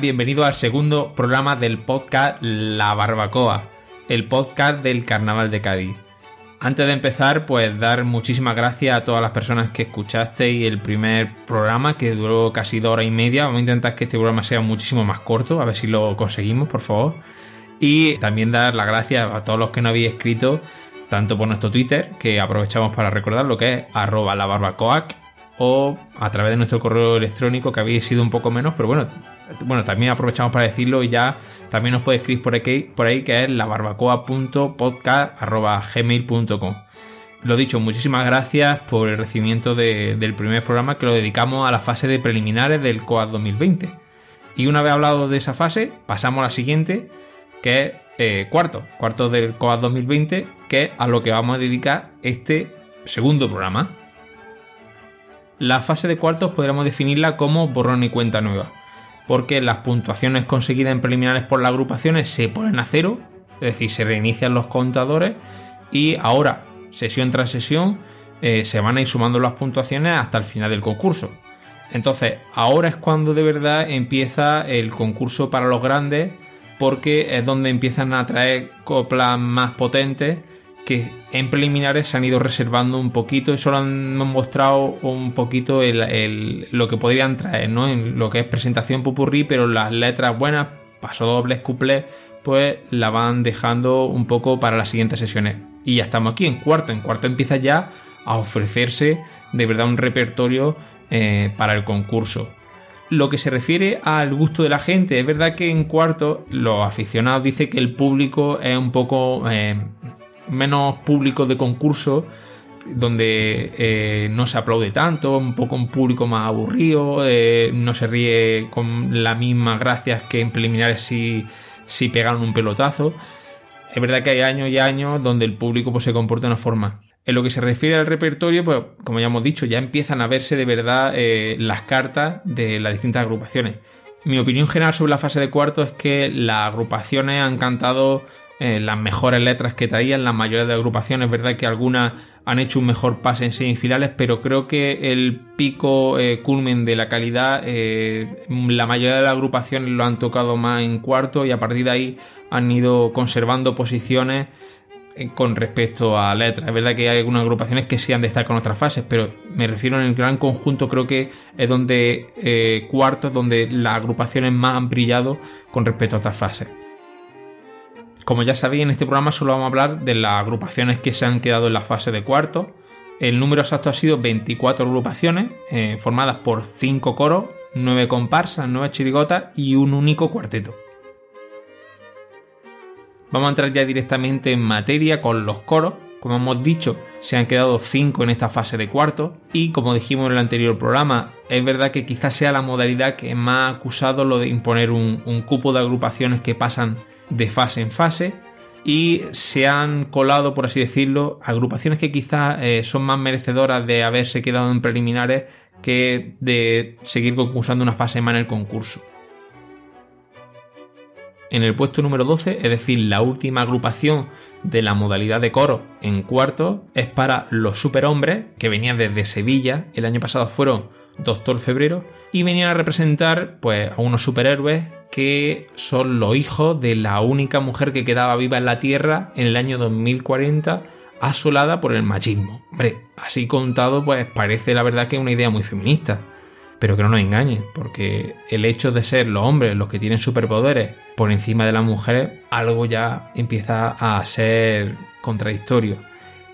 bienvenido al segundo programa del podcast La Barbacoa, el podcast del Carnaval de Cádiz. Antes de empezar, pues dar muchísimas gracias a todas las personas que escuchasteis el primer programa, que duró casi dos horas y media. Vamos a intentar que este programa sea muchísimo más corto, a ver si lo conseguimos, por favor. Y también dar las gracias a todos los que no habéis escrito, tanto por nuestro Twitter, que aprovechamos para recordar lo que es arroba la barbacoac, o a través de nuestro correo electrónico, que habéis sido un poco menos, pero bueno, bueno, también aprovechamos para decirlo y ya también os podéis escribir por aquí, por ahí que es labarbacoa.podcast.gmail.com. Lo dicho, muchísimas gracias por el recibimiento de- del primer programa que lo dedicamos a la fase de preliminares del COAD 2020. Y una vez hablado de esa fase, pasamos a la siguiente, que es eh, cuarto, cuarto del COAD 2020, que es a lo que vamos a dedicar este segundo programa. La fase de cuartos podríamos definirla como borrón y cuenta nueva, porque las puntuaciones conseguidas en preliminares por las agrupaciones se ponen a cero, es decir, se reinician los contadores y ahora, sesión tras sesión, eh, se van a ir sumando las puntuaciones hasta el final del concurso. Entonces, ahora es cuando de verdad empieza el concurso para los grandes, porque es donde empiezan a traer coplas más potentes que en preliminares se han ido reservando un poquito y solo han mostrado un poquito el- lo que podrían traer, ¿no? En lo que es presentación pupurrí, pero las letras buenas, pasodobles, cuplés, pues la van dejando un poco para las siguientes sesiones. Y ya estamos aquí en cuarto. En cuarto empieza ya a ofrecerse de verdad un repertorio eh, para el concurso. Lo que se refiere al gusto de la gente, es verdad que en cuarto los aficionados dicen que el público es un poco eh, menos público de concurso, donde eh, no se aplaude tanto, un poco un público más aburrido, eh, no se ríe con las mismas gracias que en preliminares si, si pegan un pelotazo. Es verdad que hay años y años donde el público pues, se comporta de una forma. En lo que se refiere al repertorio, pues como ya hemos dicho, ya empiezan a verse de verdad eh, las cartas de las distintas agrupaciones. Mi opinión general sobre la fase de cuarto es que las agrupaciones han cantado eh, las mejores letras que traían, la mayoría de agrupaciones, es verdad que algunas han hecho un mejor pase en semifinales, pero creo que el pico eh, culmen de la calidad, eh, la mayoría de las agrupaciones lo han tocado más en cuarto y a partir de ahí han ido conservando posiciones eh, con respecto a letras. Es verdad que hay algunas agrupaciones que sí han destacado en otras fases, pero me refiero en el gran conjunto, creo que es donde eh, cuarto, donde las agrupaciones más han brillado con respecto a otras fases. Como ya sabéis, en este programa solo vamos a hablar de las agrupaciones que se han quedado en la fase de cuarto. El número exacto ha sido 24 agrupaciones, eh, formadas por 5 coros, 9 comparsas, 9 chirigotas y un único cuarteto. Vamos a entrar ya directamente en materia con los coros. Como hemos dicho, se han quedado 5 en esta fase de cuarto. Y como dijimos en el anterior programa, es verdad que quizás sea la modalidad que más ha acusado lo de imponer un, un cupo de agrupaciones que pasan de fase en fase. Y se han colado, por así decirlo, agrupaciones que quizás eh, son más merecedoras de haberse quedado en preliminares que de seguir concursando una fase más en el concurso. En el puesto número 12, es decir, la última agrupación de la modalidad de coro en cuarto, es para los superhombres, que venían desde Sevilla, el año pasado fueron Doctor Febrero, y venían a representar pues, a unos superhéroes que son los hijos de la única mujer que quedaba viva en la Tierra en el año 2040, asolada por el machismo. Hombre, así contado, pues parece la verdad que una idea muy feminista. Pero que no nos engañen, porque el hecho de ser los hombres los que tienen superpoderes por encima de las mujeres, algo ya empieza a ser contradictorio.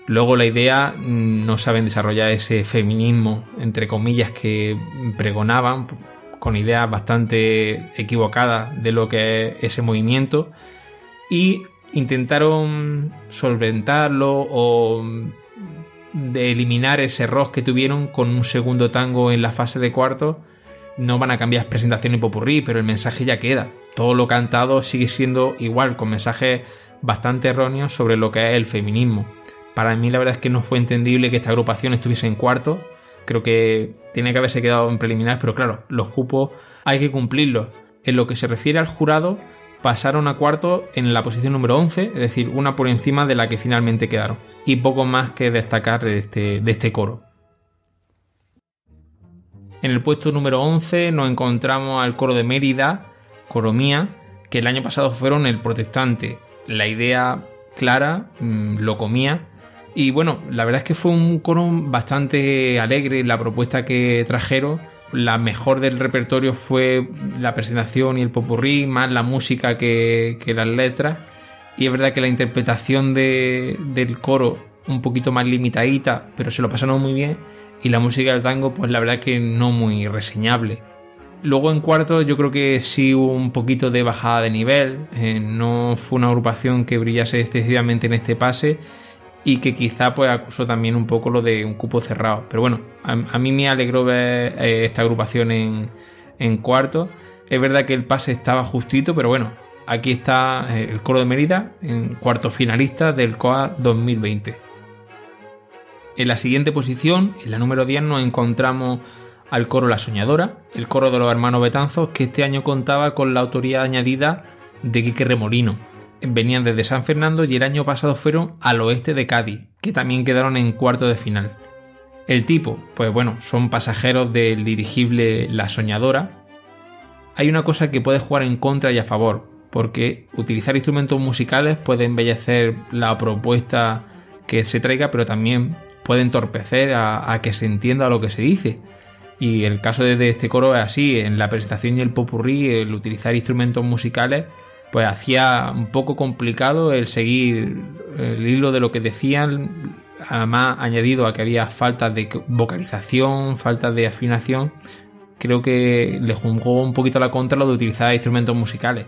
Luego la idea mm, no saben desarrollar ese feminismo, entre comillas, que pregonaban, con ideas bastante equivocadas de lo que es ese movimiento, y intentaron solventarlo o de eliminar ese error que tuvieron con un segundo tango en la fase de cuarto no van a cambiar presentación y popurrí, pero el mensaje ya queda. Todo lo cantado sigue siendo igual, con mensajes bastante erróneos sobre lo que es el feminismo. Para mí la verdad es que no fue entendible que esta agrupación estuviese en cuarto. Creo que tiene que haberse quedado en preliminares, pero claro, los cupos hay que cumplirlos. En lo que se refiere al jurado, pasaron a cuarto en la posición número 11, es decir, una por encima de la que finalmente quedaron. Y poco más que destacar de este, de este coro. En el puesto número 11 nos encontramos al coro de Mérida, Coromía, que el año pasado fueron el protestante. La idea clara, mm, lo comía. Y bueno, la verdad es que fue un coro bastante alegre la propuesta que trajeron. La mejor del repertorio fue la presentación y el popurrí, más la música que, las letras. Y es verdad que la interpretación del coro un poquito más limitadita, pero se lo pasaron muy bien. Y la música del tango, pues la verdad que no muy reseñable. Luego en cuarto yo creo que sí hubo un poquito de bajada de nivel, eh, no fue una agrupación que brillase excesivamente en este pase y que quizá pues acusó también un poco lo de un cupo cerrado. Pero bueno, a, mí me alegró ver eh, esta agrupación en, cuarto. Es verdad que el pase estaba justito, pero bueno, aquí está eh, el coro de Mérida en cuarto finalista del COA 2020. En la siguiente posición, en la número 10, nos encontramos al coro La Soñadora, el coro de los hermanos Betanzos, que este año contaba con la autoría añadida de Quique Remolino. Venían desde San Fernando y el año pasado fueron al oeste de Cádiz, que también quedaron en cuarto de final. El tipo, pues bueno, son pasajeros del dirigible La Soñadora. Hay una cosa que puede jugar en contra y a favor, porque utilizar instrumentos musicales puede embellecer la propuesta que se traiga, pero también puede entorpecer a, que se entienda lo que se dice. Y el caso de este coro es así, en la presentación y el popurrí, el utilizar instrumentos musicales, pues hacía un poco complicado el seguir el hilo de lo que decían, además añadido a que había falta de vocalización, falta de afinación, creo que le jugó un poquito a la contra lo de utilizar instrumentos musicales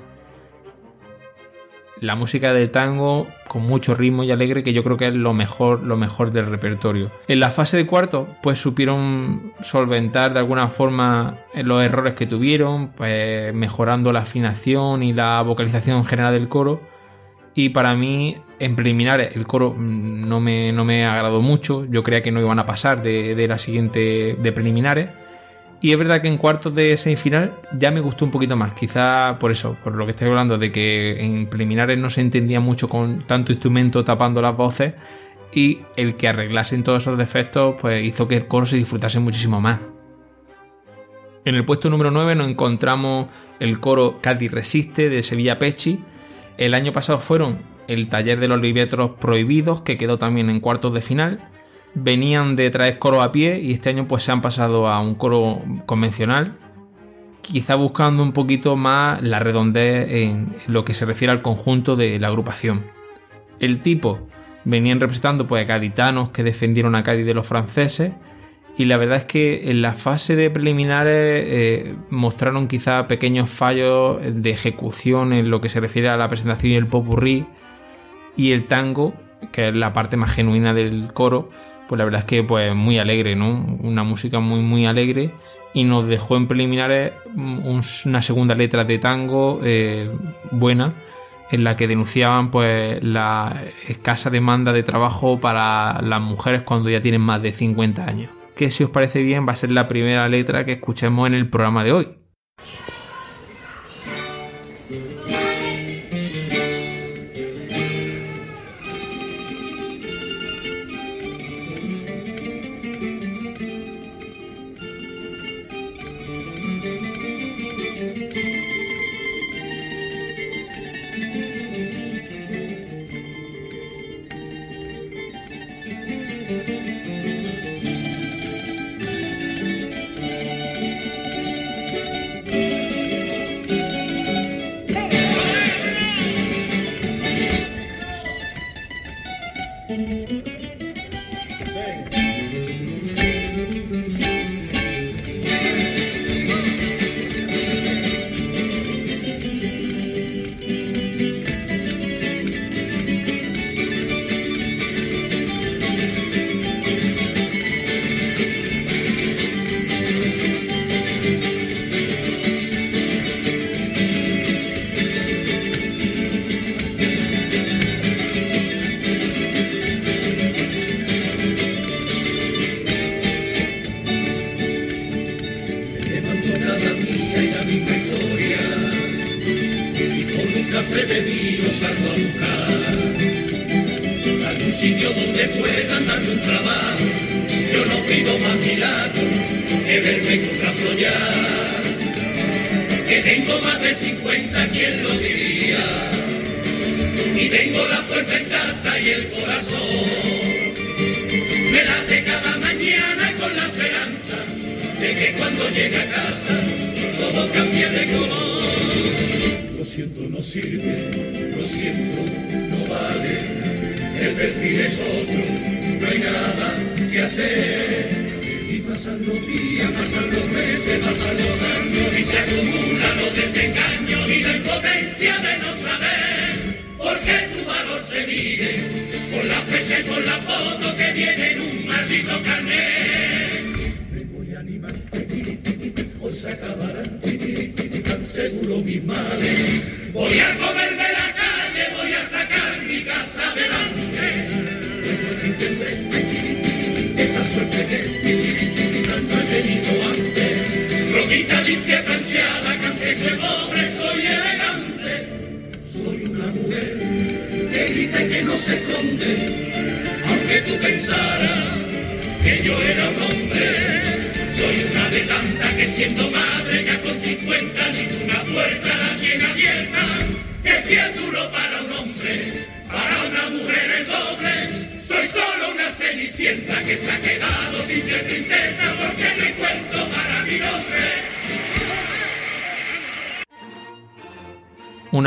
la música del tango con mucho ritmo y alegre que yo creo que es lo mejor, lo mejor del repertorio. En la fase de cuarto, pues supieron solventar de alguna forma los errores que tuvieron, pues mejorando la afinación y la vocalización general del coro. Y para mí, en preliminares, el coro no me, no me agradó mucho. Yo creía que no iban a pasar de, de la siguiente de preliminares y es verdad que en cuartos de semifinal ya me gustó un poquito más. Quizá por eso, por lo que estoy hablando, de que en preliminares no se entendía mucho con tanto instrumento tapando las voces. Y el que arreglasen todos esos defectos, pues hizo que el coro se disfrutase muchísimo más. En el puesto número 9 nos encontramos el coro Cádiz Resiste de Sevilla Pechi. El año pasado fueron el taller de los libretos prohibidos, que quedó también en cuartos de final venían de traer coro a pie y este año pues se han pasado a un coro convencional, quizá buscando un poquito más la redondez en lo que se refiere al conjunto de la agrupación. El tipo venían representando pues a caditanos que defendieron a Cádiz de los franceses y la verdad es que en la fase de preliminares eh, mostraron quizá pequeños fallos de ejecución en lo que se refiere a la presentación y el popurrí y el tango, que es la parte más genuina del coro, pues la verdad es que pues muy alegre, ¿no? Una música muy muy alegre y nos dejó en preliminares una segunda letra de tango eh, buena en la que denunciaban pues la escasa demanda de trabajo para las mujeres cuando ya tienen más de 50 años. Que si os parece bien va a ser la primera letra que escuchemos en el programa de hoy.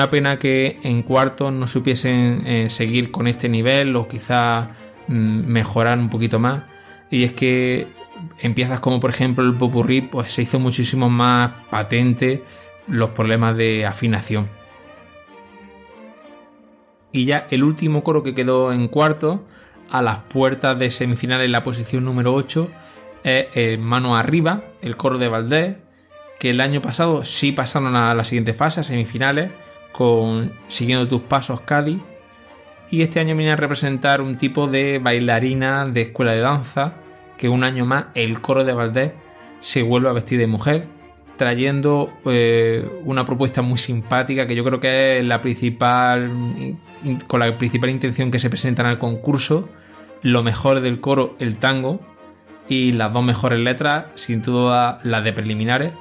Una pena que en cuartos no supiesen eh, seguir con este nivel o quizá mm, mejorar un poquito más. Y es que en piezas como por ejemplo el Popurrí pues se hizo muchísimo más patente los problemas de afinación. Y ya el último coro que quedó en cuarto, a las puertas de semifinales en la posición número 8, es el Mano Arriba, el coro de Valdés, que el año pasado sí pasaron a la siguiente fase, a semifinales, con Siguiendo tus pasos Cádiz. Y este año viene a representar un tipo de bailarina de escuela de danza, que un año más el coro de Valdés se vuelve a vestir de mujer, trayendo eh, una propuesta muy simpática que yo creo que es la principal, con la principal intención que se presenta en el concurso, lo mejor del coro, el tango, y las dos mejores letras, sin duda las de preliminares.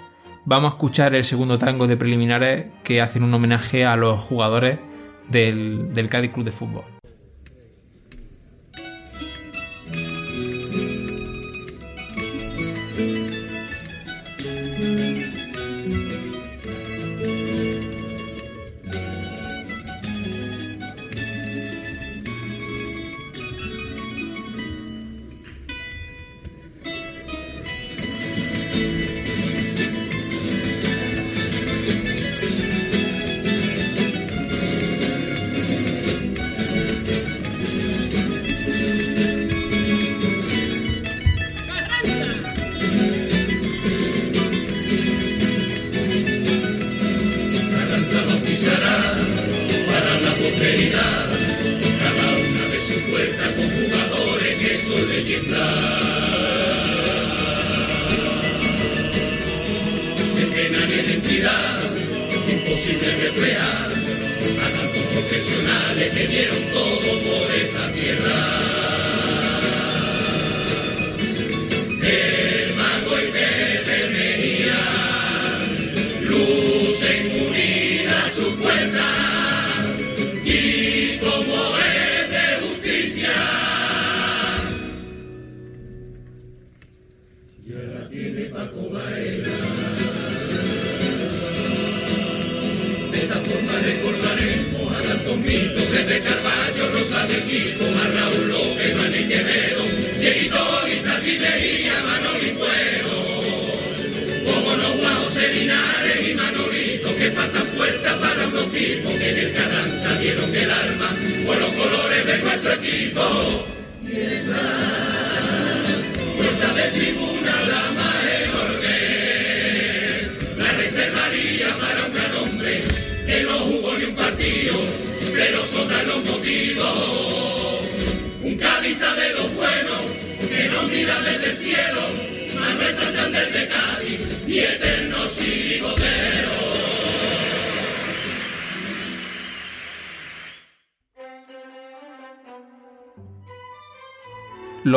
Vamos a escuchar el segundo tango de preliminares que hacen un homenaje a los jugadores del, del Cádiz Club de Fútbol.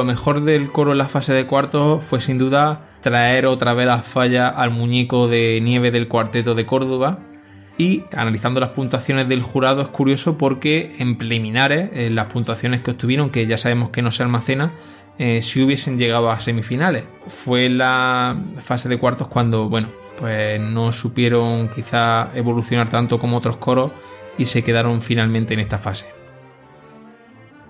Lo mejor del coro en la fase de cuartos fue sin duda traer otra vez la falla al muñeco de nieve del cuarteto de Córdoba. Y analizando las puntuaciones del jurado es curioso porque en preliminares, en las puntuaciones que obtuvieron, que ya sabemos que no se almacena, eh, si hubiesen llegado a semifinales. Fue la fase de cuartos cuando, bueno, pues no supieron quizá evolucionar tanto como otros coros y se quedaron finalmente en esta fase.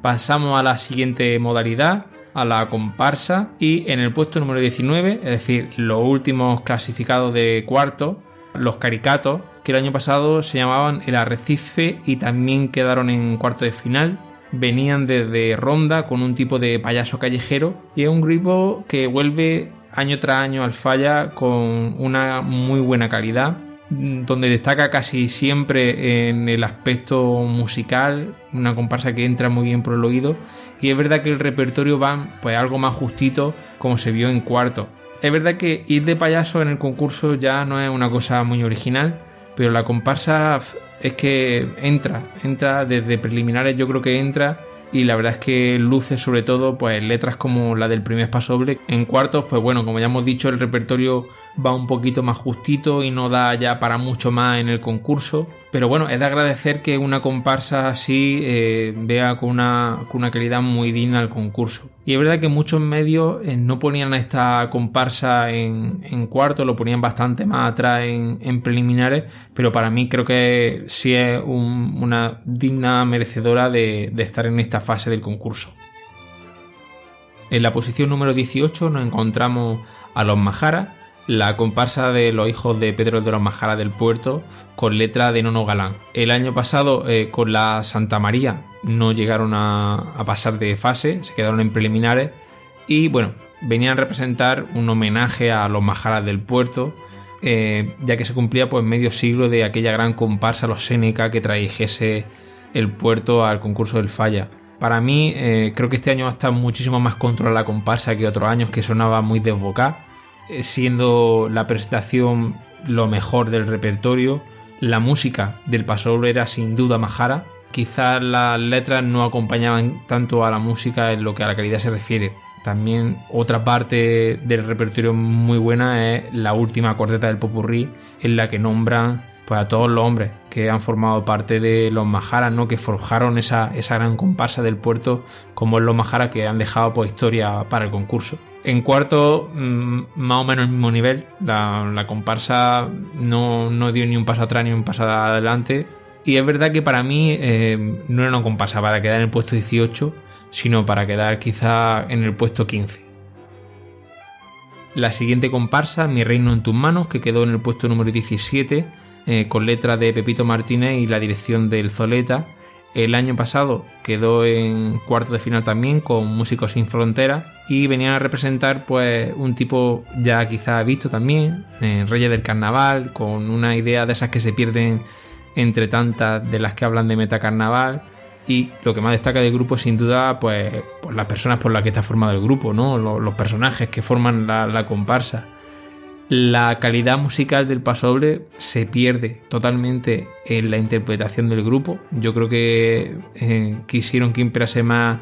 Pasamos a la siguiente modalidad, a la comparsa, y en el puesto número 19, es decir, los últimos clasificados de cuarto, los caricatos, que el año pasado se llamaban el Arrecife y también quedaron en cuarto de final. Venían desde Ronda con un tipo de payaso callejero y es un grupo que vuelve año tras año al falla con una muy buena calidad donde destaca casi siempre en el aspecto musical, una comparsa que entra muy bien por el oído y es verdad que el repertorio va pues algo más justito como se vio en cuarto. Es verdad que ir de payaso en el concurso ya no es una cosa muy original, pero la comparsa es que entra, entra desde preliminares yo creo que entra y la verdad es que luce sobre todo pues letras como la del primer paso doble. En cuartos, pues bueno, como ya hemos dicho, el repertorio va un poquito más justito y no da ya para mucho más en el concurso. Pero bueno, es de agradecer que una comparsa así eh, vea con una, con una calidad muy digna el concurso. Y es verdad que muchos medios eh, no ponían a esta comparsa en, cuarto, lo ponían bastante más atrás en, preliminares, pero para mí creo que sí es una digna merecedora de, de estar en esta fase del concurso. En la posición número 18 nos encontramos a los Majaras, la comparsa de los hijos de Pedro de los Majaras del Puerto con letra de Nono Galán. El año pasado eh, con la Santa María no llegaron a, pasar de fase, se quedaron en preliminares y bueno, venían a representar un homenaje a los Majaras del Puerto, eh, ya que se cumplía pues medio siglo de aquella gran comparsa, los Seneca, que trajese el puerto al concurso del Falla. Para mí, eh, creo que este año estar muchísimo más controlada la comparsa que otros años, que sonaba muy desbocada siendo la presentación lo mejor del repertorio. La música del paso era sin duda majara. Quizás las letras no acompañaban tanto a la música en lo que a la calidad se refiere. También otra parte del repertorio muy buena es la última cuarteta del Popurrí, en la que nombran pues, a todos los hombres que han formado parte de los Majaras, ¿no? que forjaron esa, esa gran comparsa del puerto, como es los Majaras que han dejado por historia para el concurso. En cuarto, mm, más o menos el mismo nivel. La, comparsa no, dio ni un paso atrás ni un paso adelante. Y es verdad que para mí eh, no era una comparsa para quedar en el puesto 18, sino para quedar quizá en el puesto 15. La siguiente comparsa, Mi Reino en tus manos, que quedó en el puesto número 17, eh, con letra de Pepito Martínez y la dirección del Zoleta. El año pasado quedó en cuarto de final también con Músicos sin Fronteras y venían a representar pues un tipo ya quizá visto también, en Reyes del Carnaval, con una idea de esas que se pierden entre tantas de las que hablan de metacarnaval. Y lo que más destaca del grupo sin duda pues las personas por las que está formado el grupo, ¿no? los, personajes que forman la comparsa la calidad musical del pasoble se pierde totalmente en la interpretación del grupo. Yo creo que eh, quisieron que imperase más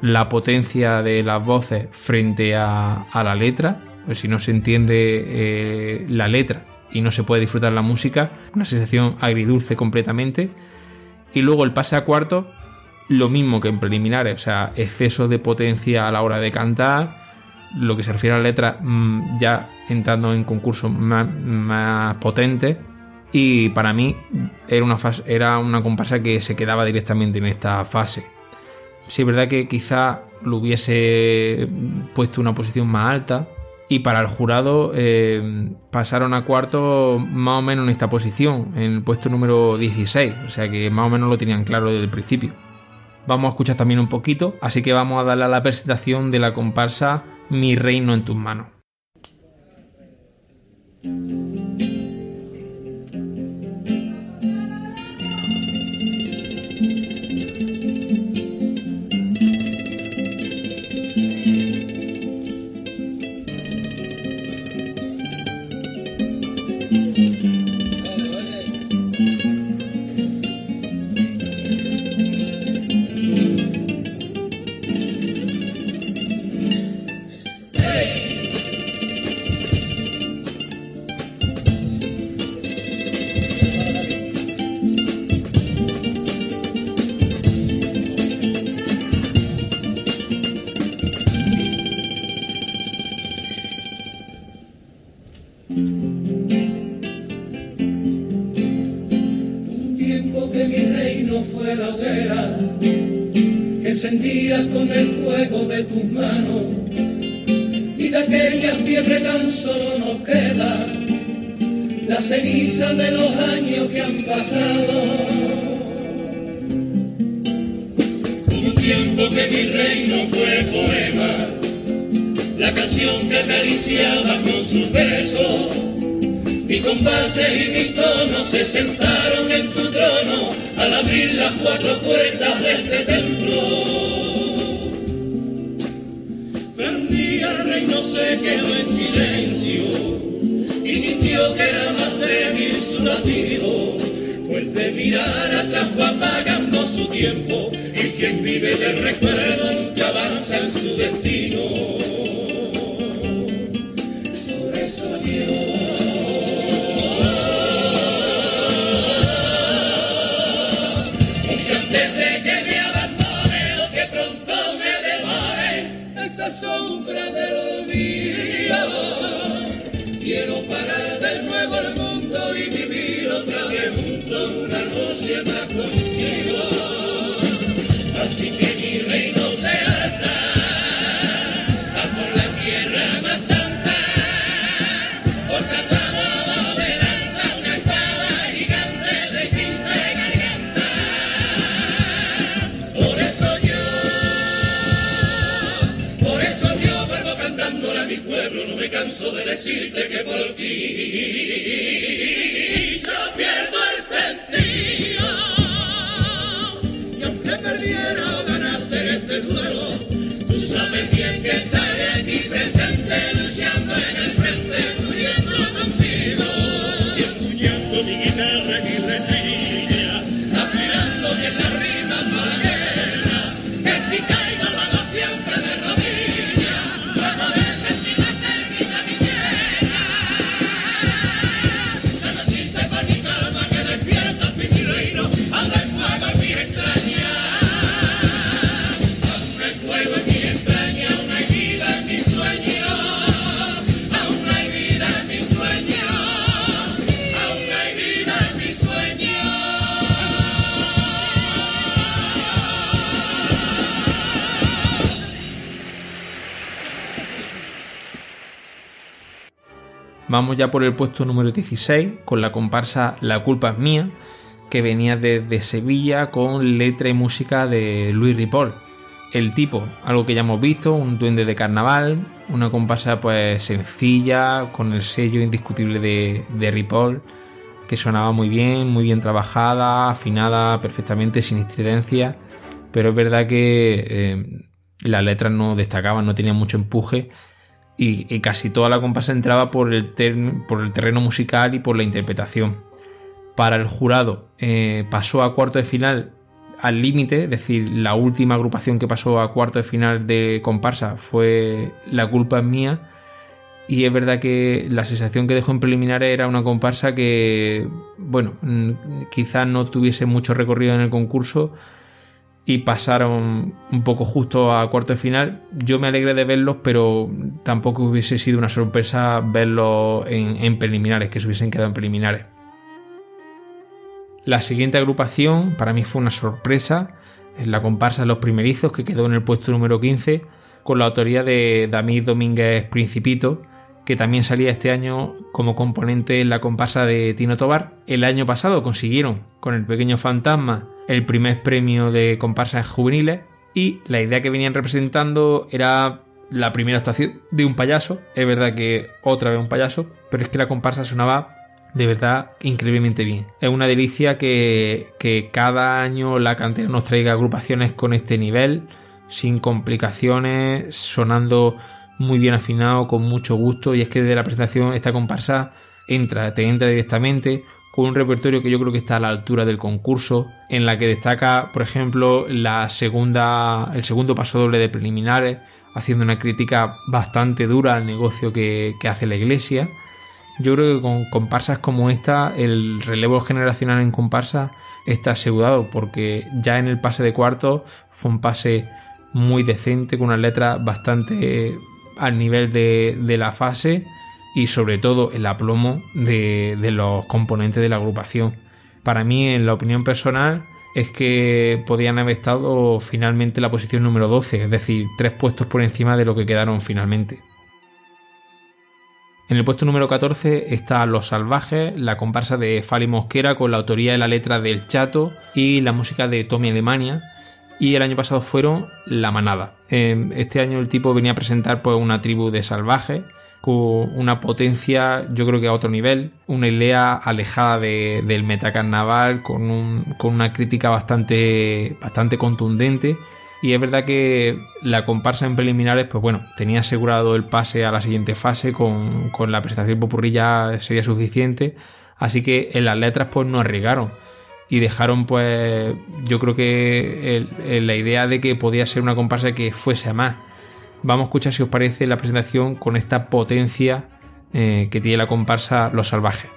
la potencia de las voces frente a, la letra. Pues si no se entiende eh, la letra y no se puede disfrutar la música, una sensación agridulce completamente. Y luego el pase a cuarto, lo mismo que en preliminares, o sea, exceso de potencia a la hora de cantar lo que se refiere a la letra mm, ya entrando en concursos más, potentes y para mí era una, era una comparsa que se quedaba directamente en esta fase. Sí, es verdad que quizá lo hubiese puesto una posición más alta y para el jurado eh, pasaron a cuarto más o menos en esta posición, en el puesto número 16, o sea que más o menos lo tenían claro desde el principio. Vamos a escuchar también un poquito, así que vamos a darle a la presentación de la comparsa mi reino en tus manos. Con el fuego de tus manos y de aquella fiebre tan solo nos queda la ceniza de los años que han pasado. Un tiempo que mi reino fue poema, la canción que acariciaba con sus besos. Mi compases y mis tonos se sentaron en tu trono al abrir las cuatro puertas de este templo. Reino se quedó en silencio. Y sintió que era más débil su latido, pues de mirar atrás fue apagando su tiempo. Y quien vive de recuerdo decirte que por ti Vamos ya por el puesto número 16 con la comparsa La culpa es mía, que venía desde Sevilla con letra y música de Luis Ripoll. El tipo, algo que ya hemos visto, un duende de carnaval, una comparsa pues sencilla, con el sello indiscutible de, de Ripoll, que sonaba muy bien, muy bien trabajada, afinada perfectamente, sin estridencia, pero es verdad que eh, las letras no destacaban, no tenían mucho empuje y, casi toda la comparsa entraba por el, terreno musical y por la interpretación. Para el jurado eh, pasó a cuarto de final al límite, es decir, la última agrupación que pasó a cuarto de final de comparsa fue La culpa es mía. Y es verdad que la sensación que dejó en preliminares era una comparsa que, bueno, quizás no tuviese mucho recorrido en el concurso y pasaron un poco justo a cuarto de final. Yo me alegré de verlos, pero tampoco hubiese sido una sorpresa verlos en, en preliminares, que se hubiesen quedado en preliminares. La siguiente agrupación para mí fue una sorpresa, es la comparsa Los Primerizos, que quedó en el puesto número 15, con la autoría de David Domínguez Principito, que también salía este año como componente en la comparsa de Tino Tobar. El año pasado consiguieron con el pequeño fantasma el primer premio de comparsas juveniles y la idea que venían representando era la primera actuación de un payaso. Es verdad que otra vez un payaso, pero es que la comparsa sonaba de verdad increíblemente bien. Es una delicia que, que cada año la cantera nos traiga agrupaciones con este nivel, sin complicaciones, sonando muy bien afinado, con mucho gusto. Y es que desde la presentación esta comparsa entra, te entra directamente con un repertorio que yo creo que está a la altura del concurso, en la que destaca, por ejemplo, la segunda, el segundo paso doble de preliminares, haciendo una crítica bastante dura al negocio que, que hace la iglesia. Yo creo que con comparsas como esta, el relevo generacional en comparsa está asegurado, porque ya en el pase de cuarto fue un pase muy decente, con unas letras bastante al nivel de, la fase y sobre todo el aplomo de, los componentes de la agrupación. Para mí, en la opinión personal, es que podían haber estado finalmente en la posición número 12, es decir, tres puestos por encima de lo que quedaron finalmente. En el puesto número 14 está Los Salvajes, la comparsa de Fali Mosquera con la autoría de la letra del Chato y la música de Tommy Alemania. Y el año pasado fueron La Manada. Em, este año el tipo venía a presentar pues, una tribu de salvajes con una potencia, yo creo que a otro nivel, una idea alejada del metacarnaval, con, con una crítica bastante, bastante contundente y es verdad que la comparsa en preliminares, pues bueno, tenía asegurado el pase a la siguiente fase, con, la presentación popurrí ya sería suficiente. Así que en las letras pues no arriesgaron. Y dejaron pues yo creo que la idea de que podía ser una comparsa que fuese a más. Vamos a escuchar si os parece la presentación con esta potencia eh, que tiene la comparsa Los Salvajes.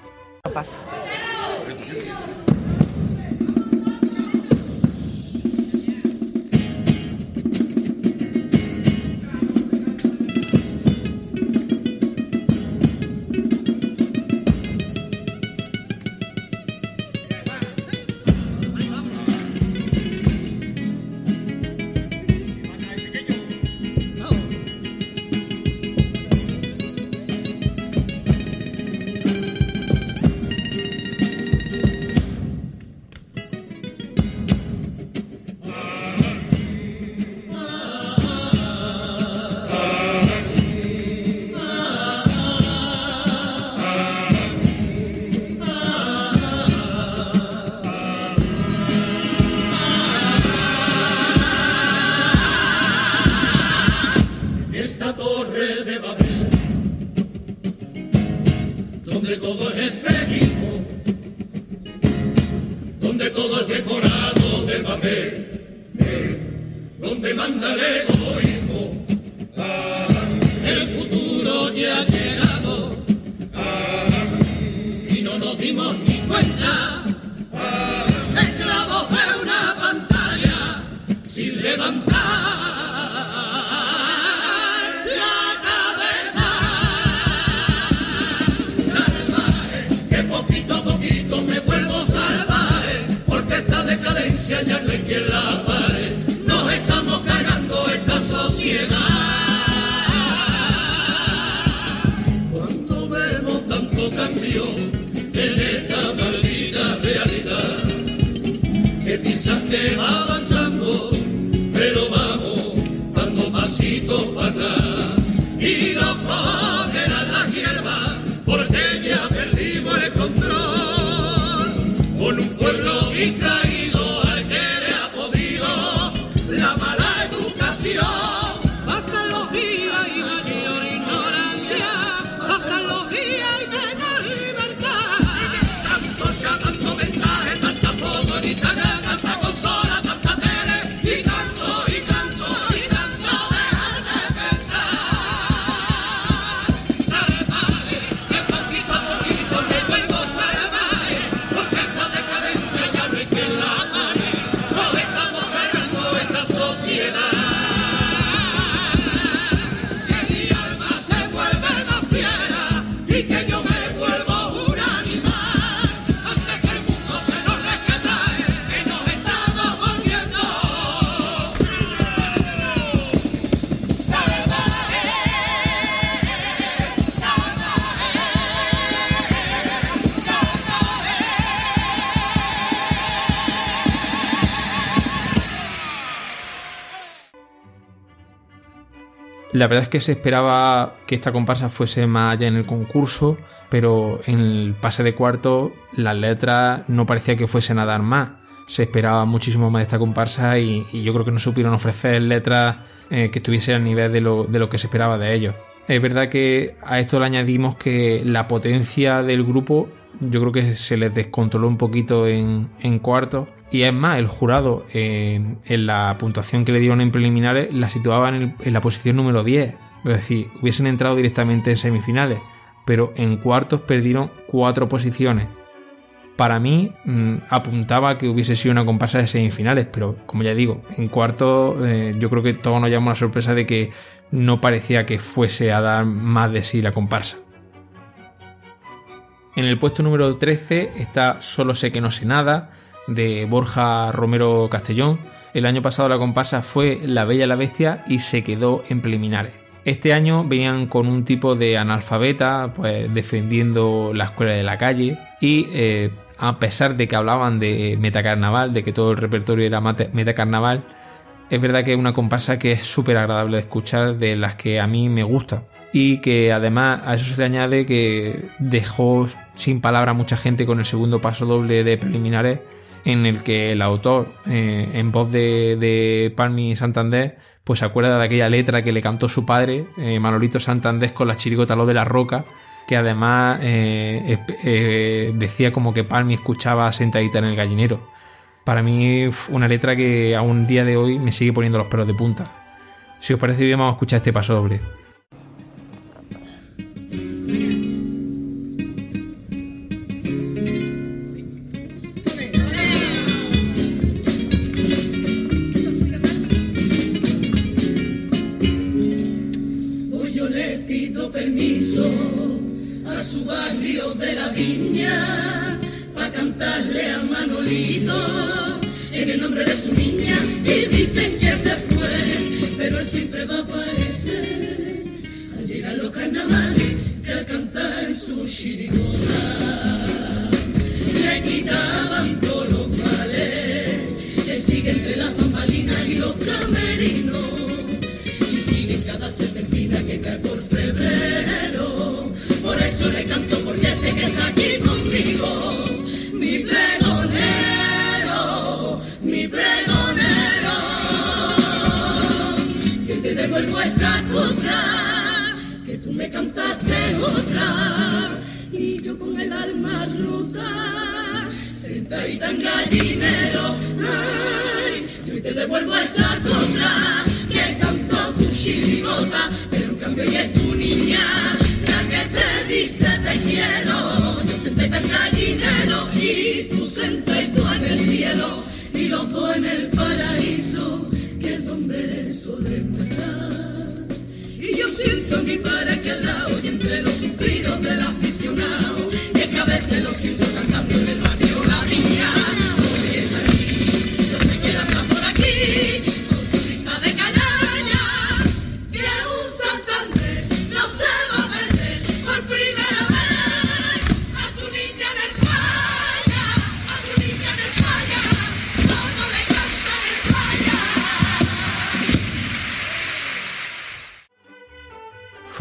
La verdad es que se esperaba que esta comparsa fuese más allá en el concurso, pero en el pase de cuarto las letras no parecía que fuesen a dar más. Se esperaba muchísimo más de esta comparsa y, yo creo que no supieron ofrecer letras eh, que estuviesen al nivel de lo, de lo que se esperaba de ellos. Es verdad que a esto le añadimos que la potencia del grupo yo creo que se les descontroló un poquito en, en cuarto. Y es más, el jurado en la puntuación que le dieron en preliminares la situaban en, la posición número 10. Es decir, hubiesen entrado directamente en semifinales. Pero en cuartos perdieron cuatro posiciones. Para mí mmm, apuntaba que hubiese sido una comparsa de semifinales, pero como ya digo, en cuartos eh, yo creo que todo nos llama la sorpresa de que no parecía que fuese a dar más de sí la comparsa. En el puesto número 13 está Solo sé que no sé nada, de Borja Romero Castellón. El año pasado la comparsa fue La Bella y la Bestia y se quedó en preliminares. Este año venían con un tipo de analfabeta, pues defendiendo la escuela de la calle y eh, a pesar de que hablaban de metacarnaval, de que todo el repertorio era metacarnaval, es verdad que es una comparsa que es súper agradable de escuchar, de las que a mí me gusta. Y que además a eso se le añade que dejó sin palabra a mucha gente con el segundo paso doble de preliminares, en el que el autor, eh, en voz de, de Palmi Santander, pues se acuerda de aquella letra que le cantó su padre, eh, Manolito Santander, con la chirigota Lo de la Roca, que además eh, decía como que Palmi escuchaba sentadita en el gallinero. Para mí, una letra que a un día de hoy me sigue poniendo los pelos de punta. Si os parece bien, vamos a escuchar este paso doble.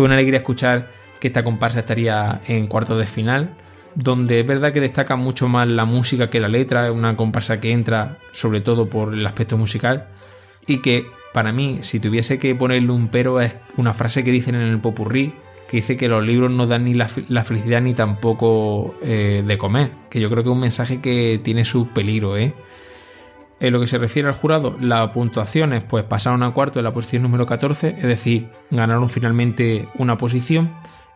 Fue una alegría escuchar que esta comparsa estaría en cuartos de final, donde es verdad que destaca mucho más la música que la letra, es una comparsa que entra sobre todo por el aspecto musical y que para mí, si tuviese que ponerle un pero, es una frase que dicen en el popurrí, que dice que los libros no dan ni la, felicidad ni tampoco eh, de comer, que yo creo que es un mensaje que tiene su peligro, ¿eh? En lo que se refiere al jurado, las puntuaciones pues pasaron a cuarto en la posición número 14, es decir, ganaron finalmente una posición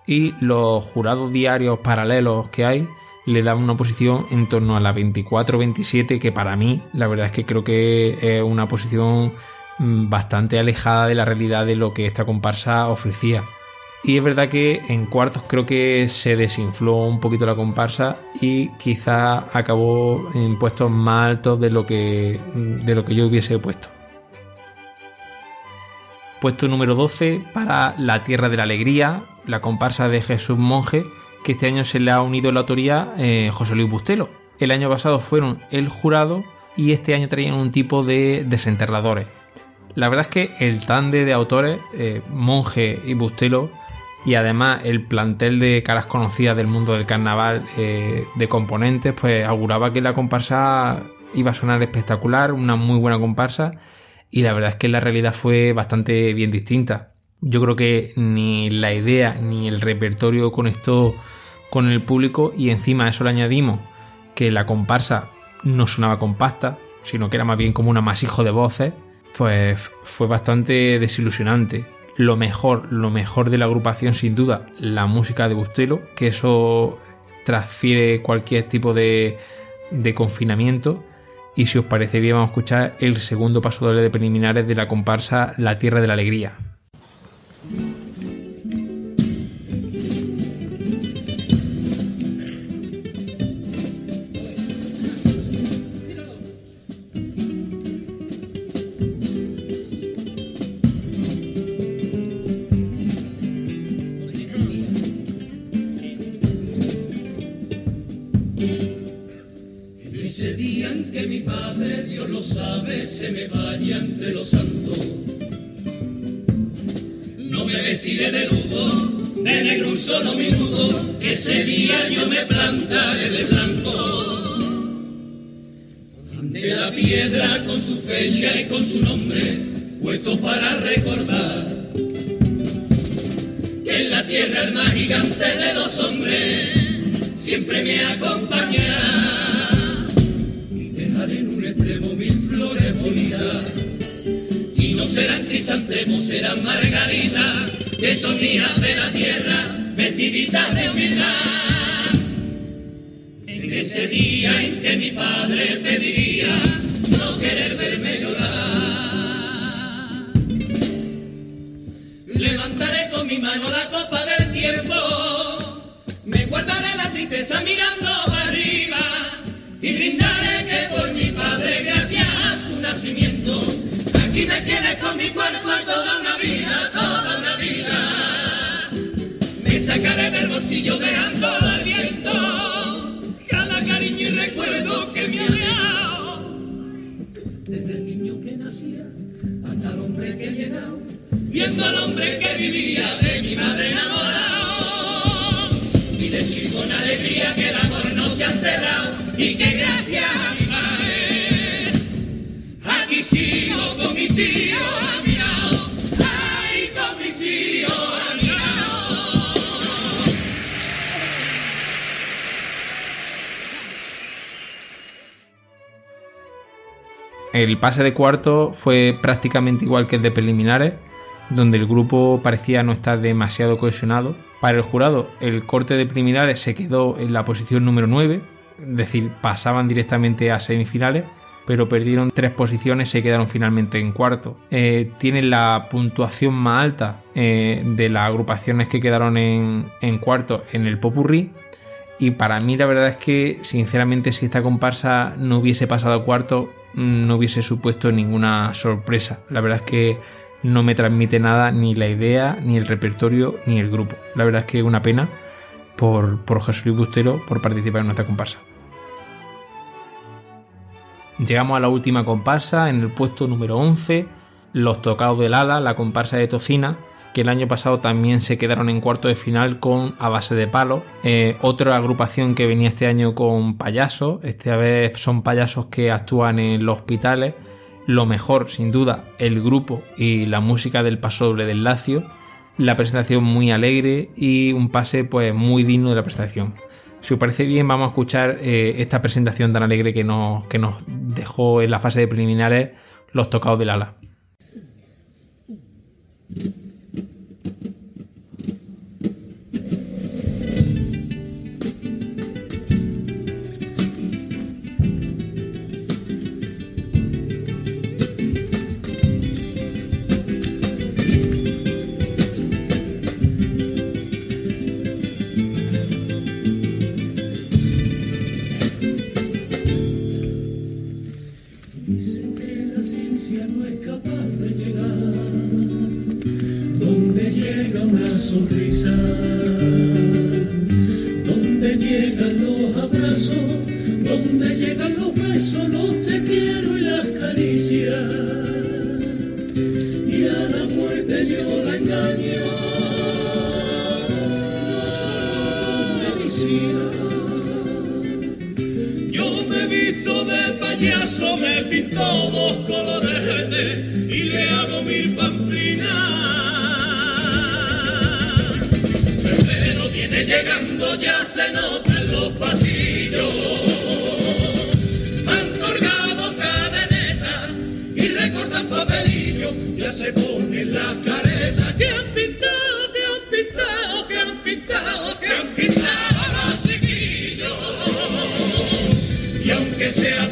y los jurados diarios paralelos que hay le dan una posición en torno a la 24-27 que para mí la verdad es que creo que es una posición mm, bastante alejada de la realidad de lo que esta comparsa ofrecía. Y es verdad que en cuartos creo que se desinfló un poquito la comparsa y quizá acabó en puestos más altos de lo que, de lo que yo hubiese puesto. Puesto número 12 para La Tierra de la Alegría, la comparsa de Jesús Monje, que este año se le ha unido la autoría eh, José Luis Bustelo. El año pasado fueron el jurado y este año traían un tipo de desenterradores. La verdad es que el tande de autores, eh, Monje y Bustelo, y además el plantel de caras conocidas del mundo del carnaval eh, de componentes, pues auguraba que la comparsa iba a sonar espectacular, una muy buena comparsa y la verdad es que la realidad fue bastante bien distinta. Yo creo que ni la idea ni el repertorio conectó con el público y encima a eso le añadimos que la comparsa no sonaba compacta, sino que era más bien como un amasijo de voces, pues fue bastante desilusionante lo mejor, lo mejor de la agrupación, sin duda, la música de Bustelo, que eso transfiere cualquier tipo de, de confinamiento. Y si os parece bien, vamos a escuchar el segundo paso doble de preliminares de la comparsa La Tierra de la Alegría. Me vaya entre los santos. No me vestiré de luto, de negro un solo minuto, ese día yo me plantaré de blanco. Ante la piedra con su fecha y con su nombre, puesto para recordar que en la tierra el más gigante de los hombres siempre me acompaña no serán crisantemos, serán margaritas, que son hijas de la tierra, vestiditas de humildad. En ese día en que mi padre pediría no querer verme llorar. Levantaré con mi mano la copa del tiempo, me guardaré la tristeza mirando arriba aquí me tienes con mi cuerpo toda una vida, toda una vida. Me sacaré del bolsillo dejando al viento cada cariño y recuerdo que me ha dado. Desde el niño que nacía hasta el hombre que he llegado, viendo al hombre que vivía de mi madre enamorado. Y decir con alegría que el amor no se ha enterrado y que gracias a mi madre El pase de cuarto fue prácticamente igual que el de preliminares, donde el grupo parecía no estar demasiado cohesionado. Para el jurado, el corte de preliminares se quedó en la posición número 9, es decir, pasaban directamente a semifinales, pero perdieron tres posiciones y se quedaron finalmente en cuarto. Eh, tienen la puntuación más alta eh, de las agrupaciones que quedaron en, cuarto en el Popurrí. Y para mí la verdad es que, sinceramente, si esta comparsa no hubiese pasado cuarto, mm, no hubiese supuesto ninguna sorpresa. La verdad es que no me transmite nada ni la idea, ni el repertorio, ni el grupo. La verdad es que es una pena por, por Jesús Bustero por participar en nuestra comparsa. Llegamos a la última comparsa, en el puesto número 11, Los Tocados del Ala, la comparsa de Tocina, que el año pasado también se quedaron en cuarto de final con A Base de Palo. Eh, otra agrupación que venía este año con payasos, esta vez son payasos que actúan en los hospitales. Lo mejor, sin duda, el grupo y la música del Paso Doble del Lacio. La presentación muy alegre y un pase pues muy digno de la presentación. Si os parece bien, vamos a escuchar eh, esta presentación tan alegre que nos, que nos dejó en la fase de preliminares los tocados del ala. Y a la muerte yo la engaño, no soy medicina. Yo me he visto de payaso, me pinto dos colores y le hago mil pamplinas. Febrero viene llegando, ya se nota se ponen las caretas que han pintado, que han pintado, que han pintado, que han pintado a los chiquillos. Y aunque sea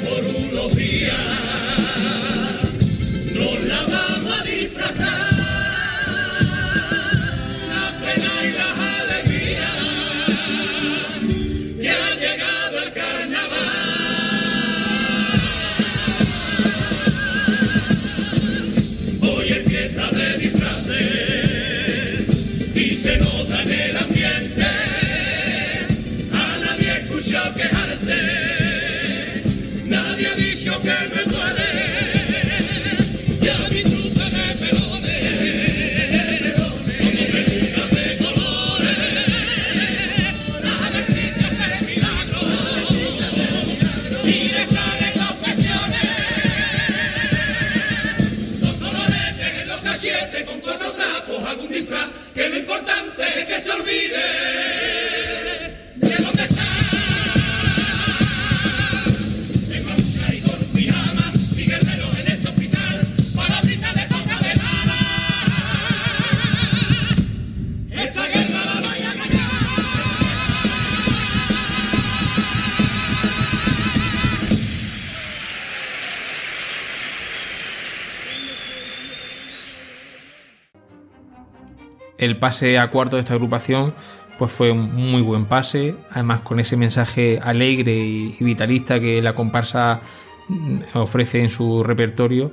pase a cuarto de esta agrupación pues fue un muy buen pase, además con ese mensaje alegre y vitalista que la comparsa mm, ofrece en su repertorio.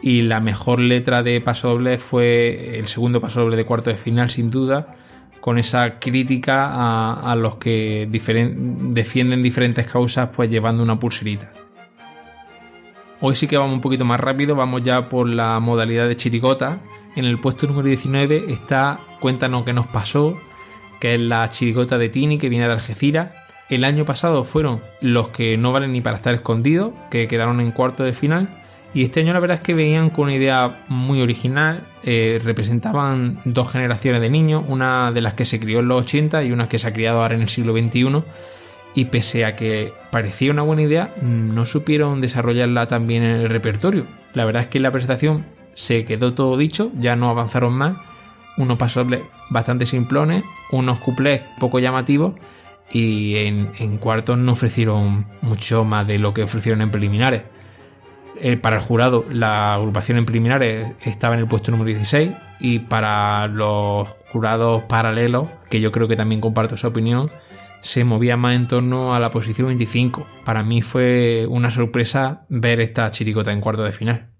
Y la mejor letra de paso doble fue el segundo paso doble de cuarto de final, sin duda, con esa crítica a, los que defienden diferentes causas, pues llevando una pulserita. Hoy sí que vamos un poquito más rápido, vamos ya por la modalidad de chirigota. En el puesto número 19 está Cuéntanos qué nos pasó, que es la chirigota de Tini que viene de Algeciras. El año pasado fueron los que no valen ni para estar escondidos, que quedaron en cuarto de final. Y este año la verdad es que venían con una idea muy original, eh, representaban dos generaciones de niños, una de las que se crió en los 80 y una que se ha criado ahora en el siglo XXI. Y pese a que parecía una buena idea, no supieron desarrollarla también en el repertorio. La verdad es que en la presentación se quedó todo dicho, ya no avanzaron más unos pasobles bastante simplones, unos cuplés poco llamativos y en, cuartos no ofrecieron mucho más de lo que ofrecieron en preliminares. Eh, para el jurado, la agrupación en preliminares estaba en el puesto número 16 y para los jurados paralelos, que yo creo que también comparto su opinión, se movía más en torno a la posición 25. Para mí fue una sorpresa ver esta chiricota en cuarto de final.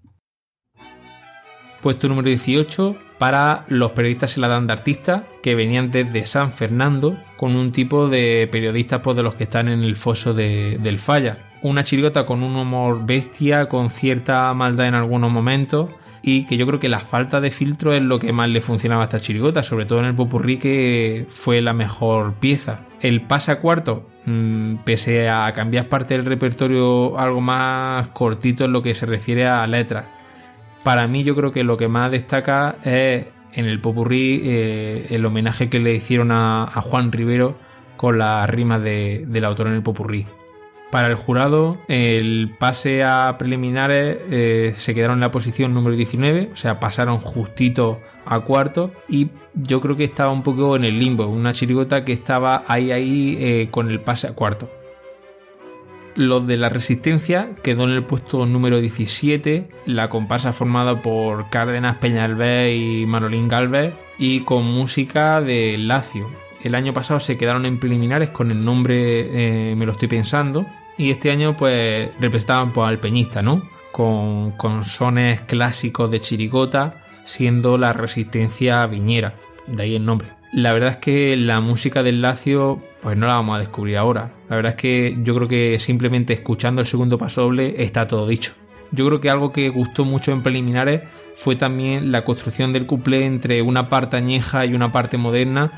Puesto número 18 para los periodistas se la dan de artistas que venían desde San Fernando con un tipo de periodistas pues, de los que están en el foso del falla. Una chirigota con un humor bestia, con cierta maldad en algunos momentos y que yo creo que la falta de filtro es lo que más le funcionaba a esta chirigota, sobre todo en el popurrí que fue la mejor pieza. El pasa cuarto, mm, pese a cambiar parte del repertorio algo más cortito en lo que se refiere a letras para mí yo creo que lo que más destaca es en el popurrí eh, el homenaje que le hicieron a, Juan Rivero con la rima del autor en el popurrí. Para el jurado, el pase a preliminares eh, se quedaron en la posición número 19, o sea, pasaron justito a cuarto y yo creo que estaba un poco en el limbo, una chirigota que estaba ahí ahí eh, con el pase a cuarto. Los de la Resistencia quedó en el puesto número 17, la comparsa formada por Cárdenas Peñalver y Manolín Galvez y con música de Lacio. El año pasado se quedaron en preliminares con el nombre eh, Me lo estoy pensando y este año pues representaban pues, al peñista, ¿no? Con, con sones clásicos de chirigota siendo la Resistencia Viñera, de ahí el nombre. La verdad es que la música del Lacio, pues no la vamos a descubrir ahora. La verdad es que yo creo que simplemente escuchando el segundo paso doble está todo dicho. Yo creo que algo que gustó mucho en preliminares fue también la construcción del couplé entre una parte añeja y una parte moderna.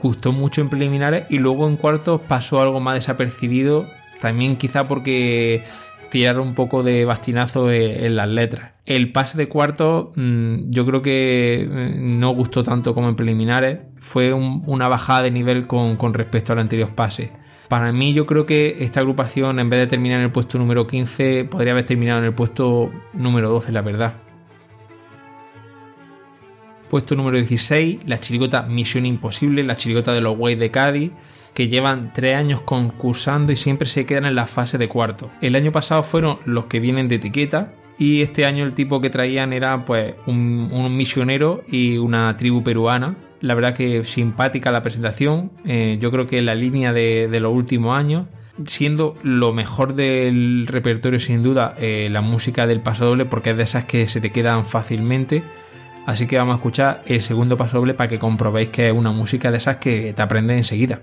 Gustó mucho en preliminares y luego en cuartos pasó algo más desapercibido. También quizá porque tirar un poco de bastinazo en, las letras. El pase de cuarto mm, yo creo que eh, no gustó tanto como en preliminares. Fue una bajada de nivel con, respecto al anterior pase. Para mí yo creo que esta agrupación en vez de terminar en el puesto número 15 podría haber terminado en el puesto número 12, la verdad. Puesto número 16, la chirigota Misión Imposible, la chirigota de los Guays de Cádiz que llevan tres años concursando y siempre se quedan en la fase de cuarto. El año pasado fueron los que vienen de etiqueta y este año el tipo que traían era pues un, misionero y una tribu peruana. La verdad que simpática la presentación, eh, yo creo que la línea de, los últimos años siendo lo mejor del repertorio sin duda eh, la música del paso doble porque es de esas que se te quedan fácilmente así que vamos a escuchar el segundo paso doble para que comprobéis que es una música de esas que te aprendes enseguida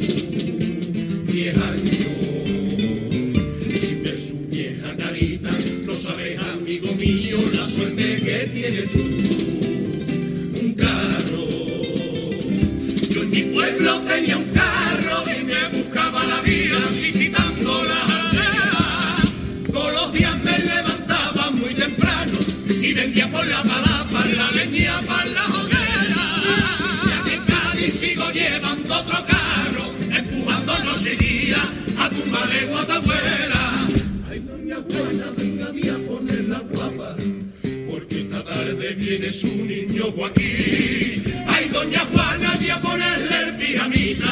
pueblo tenía un carro y me buscaba la vía visitando las aldeas. Todos los días me levantaba muy temprano y vendía por la palapa la leña para la hoguera. Ya que Cádiz sigo llevando otro carro, empujándonos seguía a tumbar de guatafuera. Ay, doña Juana, venga a poner la guapa, porque esta tarde viene su niño Joaquín. Doña Juana, ponerle el pijamita,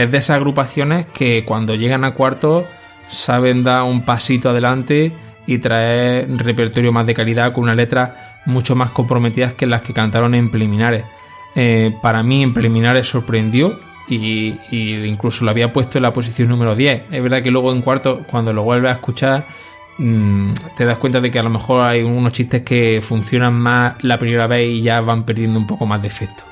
Es de esas agrupaciones que cuando llegan a cuarto saben dar un pasito adelante y traer repertorio más de calidad con unas letras mucho más comprometidas que las que cantaron en preliminares. Eh, para mí en preliminares sorprendió y, y incluso lo había puesto en la posición número 10. Es verdad que luego en cuarto, cuando lo vuelves a escuchar, mm, te das cuenta de que a lo mejor hay unos chistes que funcionan más la primera vez y ya van perdiendo un poco más de efecto.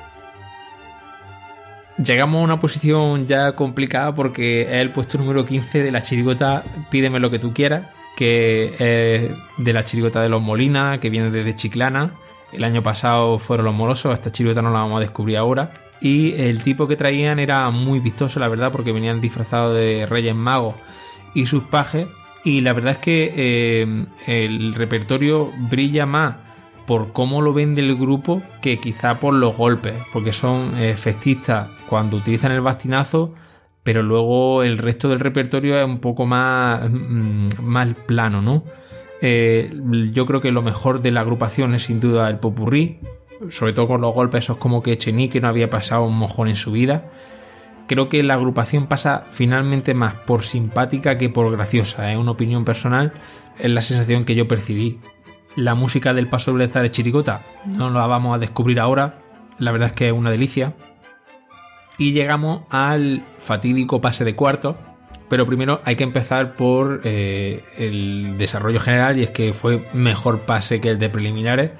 Llegamos a una posición ya complicada porque es el puesto número 15 de la chirigota Pídeme lo que tú quieras, que es de la chirigota de los Molina, que viene desde Chiclana. El año pasado fueron los morosos, esta chirigota no la vamos a descubrir ahora. Y el tipo que traían era muy vistoso, la verdad, porque venían disfrazados de Reyes Magos y sus pajes. Y la verdad es que eh, el repertorio brilla más por cómo lo vende el grupo que quizá por los golpes, porque son eh, festistas cuando utilizan el bastinazo, pero luego el resto del repertorio es un poco más, mm, más plano, ¿no? Eh, yo creo que lo mejor de la agrupación es sin duda el popurrí, sobre todo con los golpes, esos como que Chenique no había pasado un mojón en su vida. Creo que la agrupación pasa finalmente más por simpática que por graciosa, es una opinión personal, es la sensación que yo percibí la música del paso de Chirigota no la vamos a descubrir ahora, la verdad es que es una delicia. Y llegamos al fatídico pase de cuarto, pero primero hay que empezar por eh, el desarrollo general y es que fue mejor pase que el de preliminares,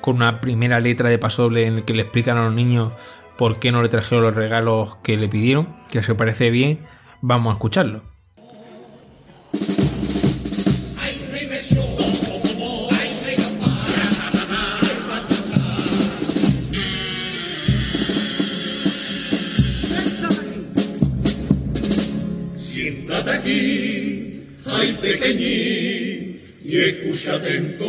con una primera letra de pasoble en el que le explican a los niños por qué no le trajeron los regalos que le pidieron, que os parece bien, vamos a escucharlo. Ay pequeñín, y escucha atento.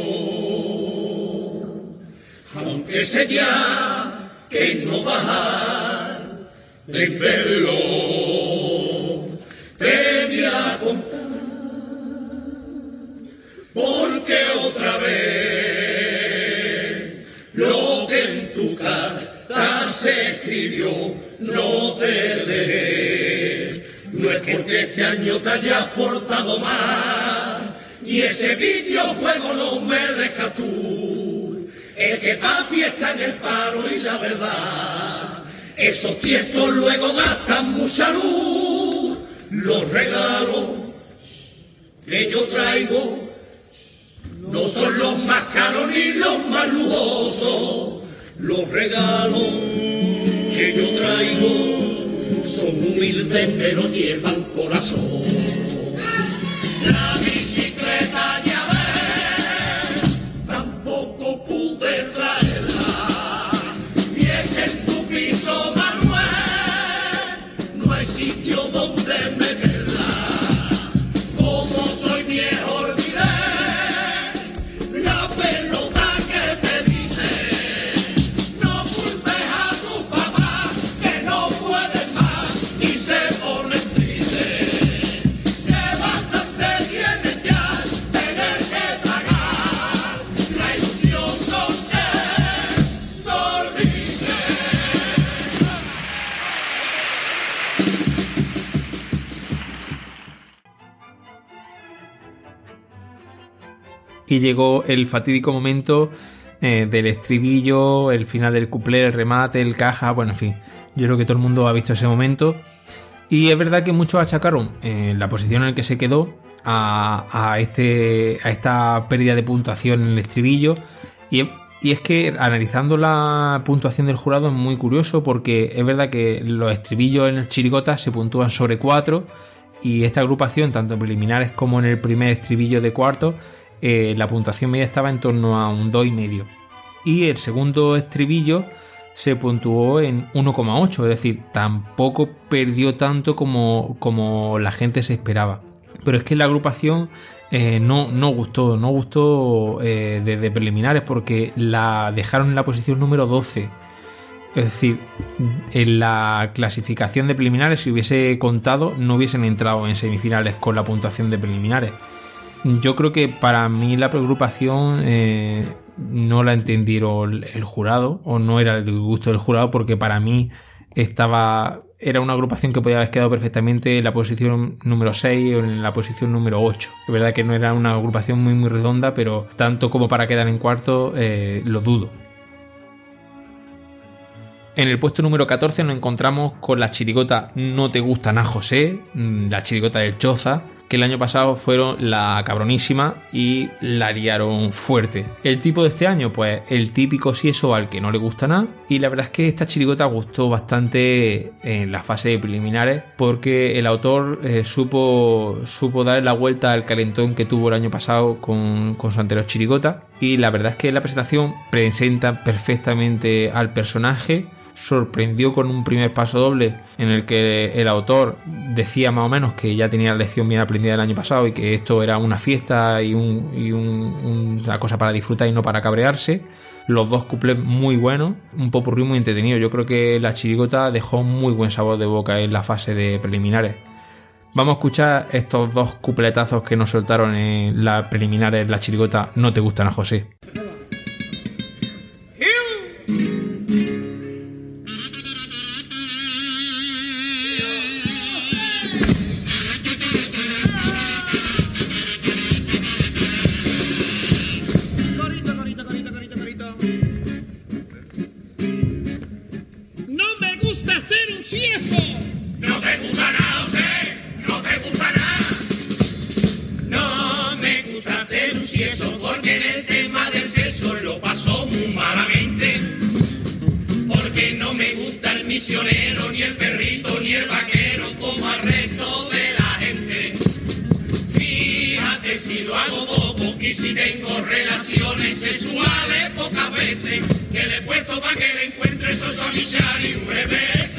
Aunque sé ya que no bajar de verlo, te voy a contar porque otra vez lo que en tu carta se escribió no te dejé. Porque este año te hayas portado mal y ese videojuego no me rescató. Es que papi está en el paro y la verdad, esos tiestos luego gastan mucha luz. Los regalos que yo traigo no son los más caros ni los más lujosos. Los regalos que yo traigo son humildes pero llevan corazón. Y llegó el fatídico momento eh, del estribillo, el final del cuplé, el remate, el caja, bueno, en fin, yo creo que todo el mundo ha visto ese momento Y es verdad que muchos achacaron en la posición en la que se quedó a, este, a esta pérdida de puntuación en el estribillo. Y, y, es que analizando la puntuación del jurado es muy curioso porque es verdad que los estribillos en el chirigota se puntúan sobre 4 y esta agrupación, tanto en preliminares como en el primer estribillo de cuarto, eh, la puntuación media estaba en torno a un 2,5. Y el segundo estribillo se puntuó en 1,8, es decir, tampoco perdió tanto como, como la gente se esperaba. Pero es que la agrupación eh, no, no, gustó, no gustó eh, desde preliminares porque la dejaron en la posición número 12. Es decir, en la clasificación de preliminares, si hubiese contado, no hubiesen entrado en semifinales con la puntuación de preliminares. Yo creo que para mí la preocupación eh, no la entendieron el jurado o no era el gusto del jurado porque para mí estaba era una agrupación que podía haber quedado perfectamente en la posición número 6 o en la posición número 8. Es verdad que no era una agrupación muy muy redonda, pero tanto como para quedar en cuarto eh, lo dudo. En el puesto número 14 nos encontramos con la chirigota No te gustan a José, mm, la chirigota del Choza, que el año pasado fueron la cabronísima y la liaron fuerte. El tipo de este año, pues el típico si eso al que no le gusta nada. Y la verdad es que esta chirigota gustó bastante en la fase de preliminares porque el autor eh, supo, supo dar la vuelta al calentón que tuvo el año pasado con, con su anterior chirigota. Y la verdad es que la presentación presenta perfectamente al personaje sorprendió con un primer paso doble en el que el autor decía más o menos que ya tenía la lección bien aprendida el año pasado y que esto era una fiesta y, una cosa para disfrutar y no para cabrearse. Los dos cuplés muy buenos, un popurrí muy entretenido. Yo creo que la chirigota dejó muy buen sabor de boca en la fase de preliminares. Vamos a escuchar estos dos cupletazos que nos soltaron en la preliminares, la chirigota No te gustan a José. Y si tengo relaciones sexuales pocas veces, que le he puesto para que le encuentre esos amichar y un revés.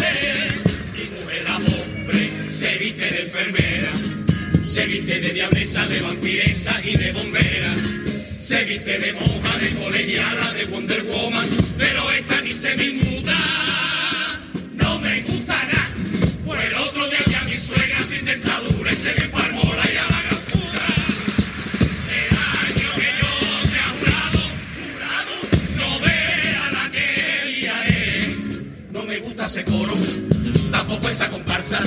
Mi mujer a hombre se viste de enfermera, se viste de diablesa, de vampiresa y de bombera. Se viste de monja, de colegiala, de Wonder Woman, pero esta ni se me esa comparsa.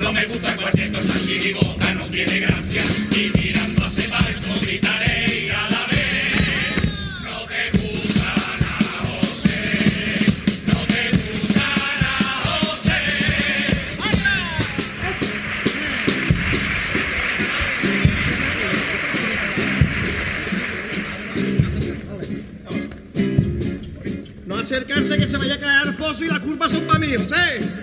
No me gusta el cuarteto, esa chirigota no tiene gracia. Y mirando a ese barco gritaré y a la vez. No te gusta nada, José. No te gusta nada, José. No acercarse que se vaya a caer foso y la culpa son para mí, ¿eh?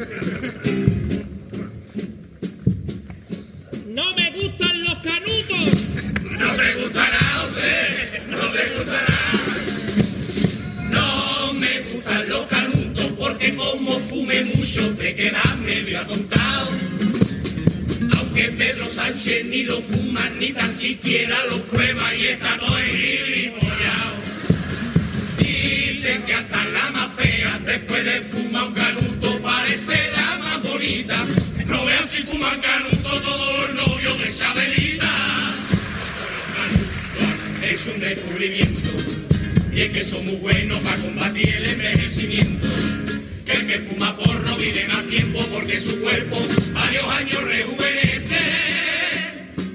Mucho te quedas medio atontado. Aunque Pedro Sánchez ni lo fuma ni tan siquiera lo prueba y está todo gilipollado. Dicen que hasta la más fea después de fumar un canuto parece la más bonita. No veas si fuman canuto todos los novios de Isabelita. Es un descubrimiento y es que son muy buenos para combatir el envejecimiento. Que el que fuma porro vive más tiempo porque su cuerpo varios años rejuvenece.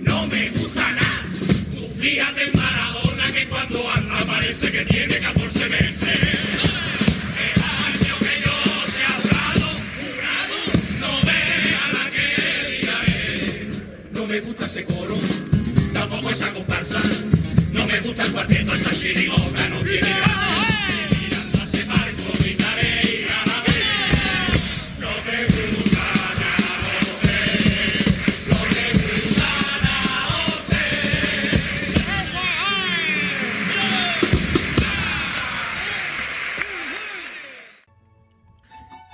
No me gusta nada. Tú fíjate en Maradona que cuando anda parece que tiene 14 meses. El año que yo sea jurado, jurado, no vea la que gusta ese coro, tampoco esa comparsa. No me gusta el cuarteto, esa chirigota no tiene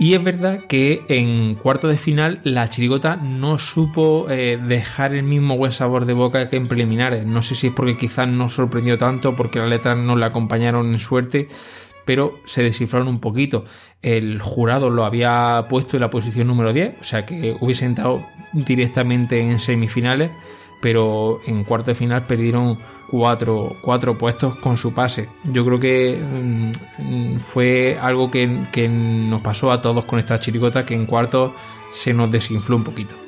Y es verdad que en cuarto de final la chirigota no supo eh, dejar el mismo buen sabor de boca que en preliminares. No sé si es porque quizás no sorprendió tanto, porque las letras no le acompañaron en suerte, pero se descifraron un poquito. El jurado lo había puesto en la posición número 10, o sea que hubiese entrado directamente en semifinales, pero en cuarto de final perdieron cuatro, cuatro puestos con su pase. Yo creo que mm, fue algo que, que nos pasó a todos con esta chirigota, que en cuarto se nos desinfló un poquito.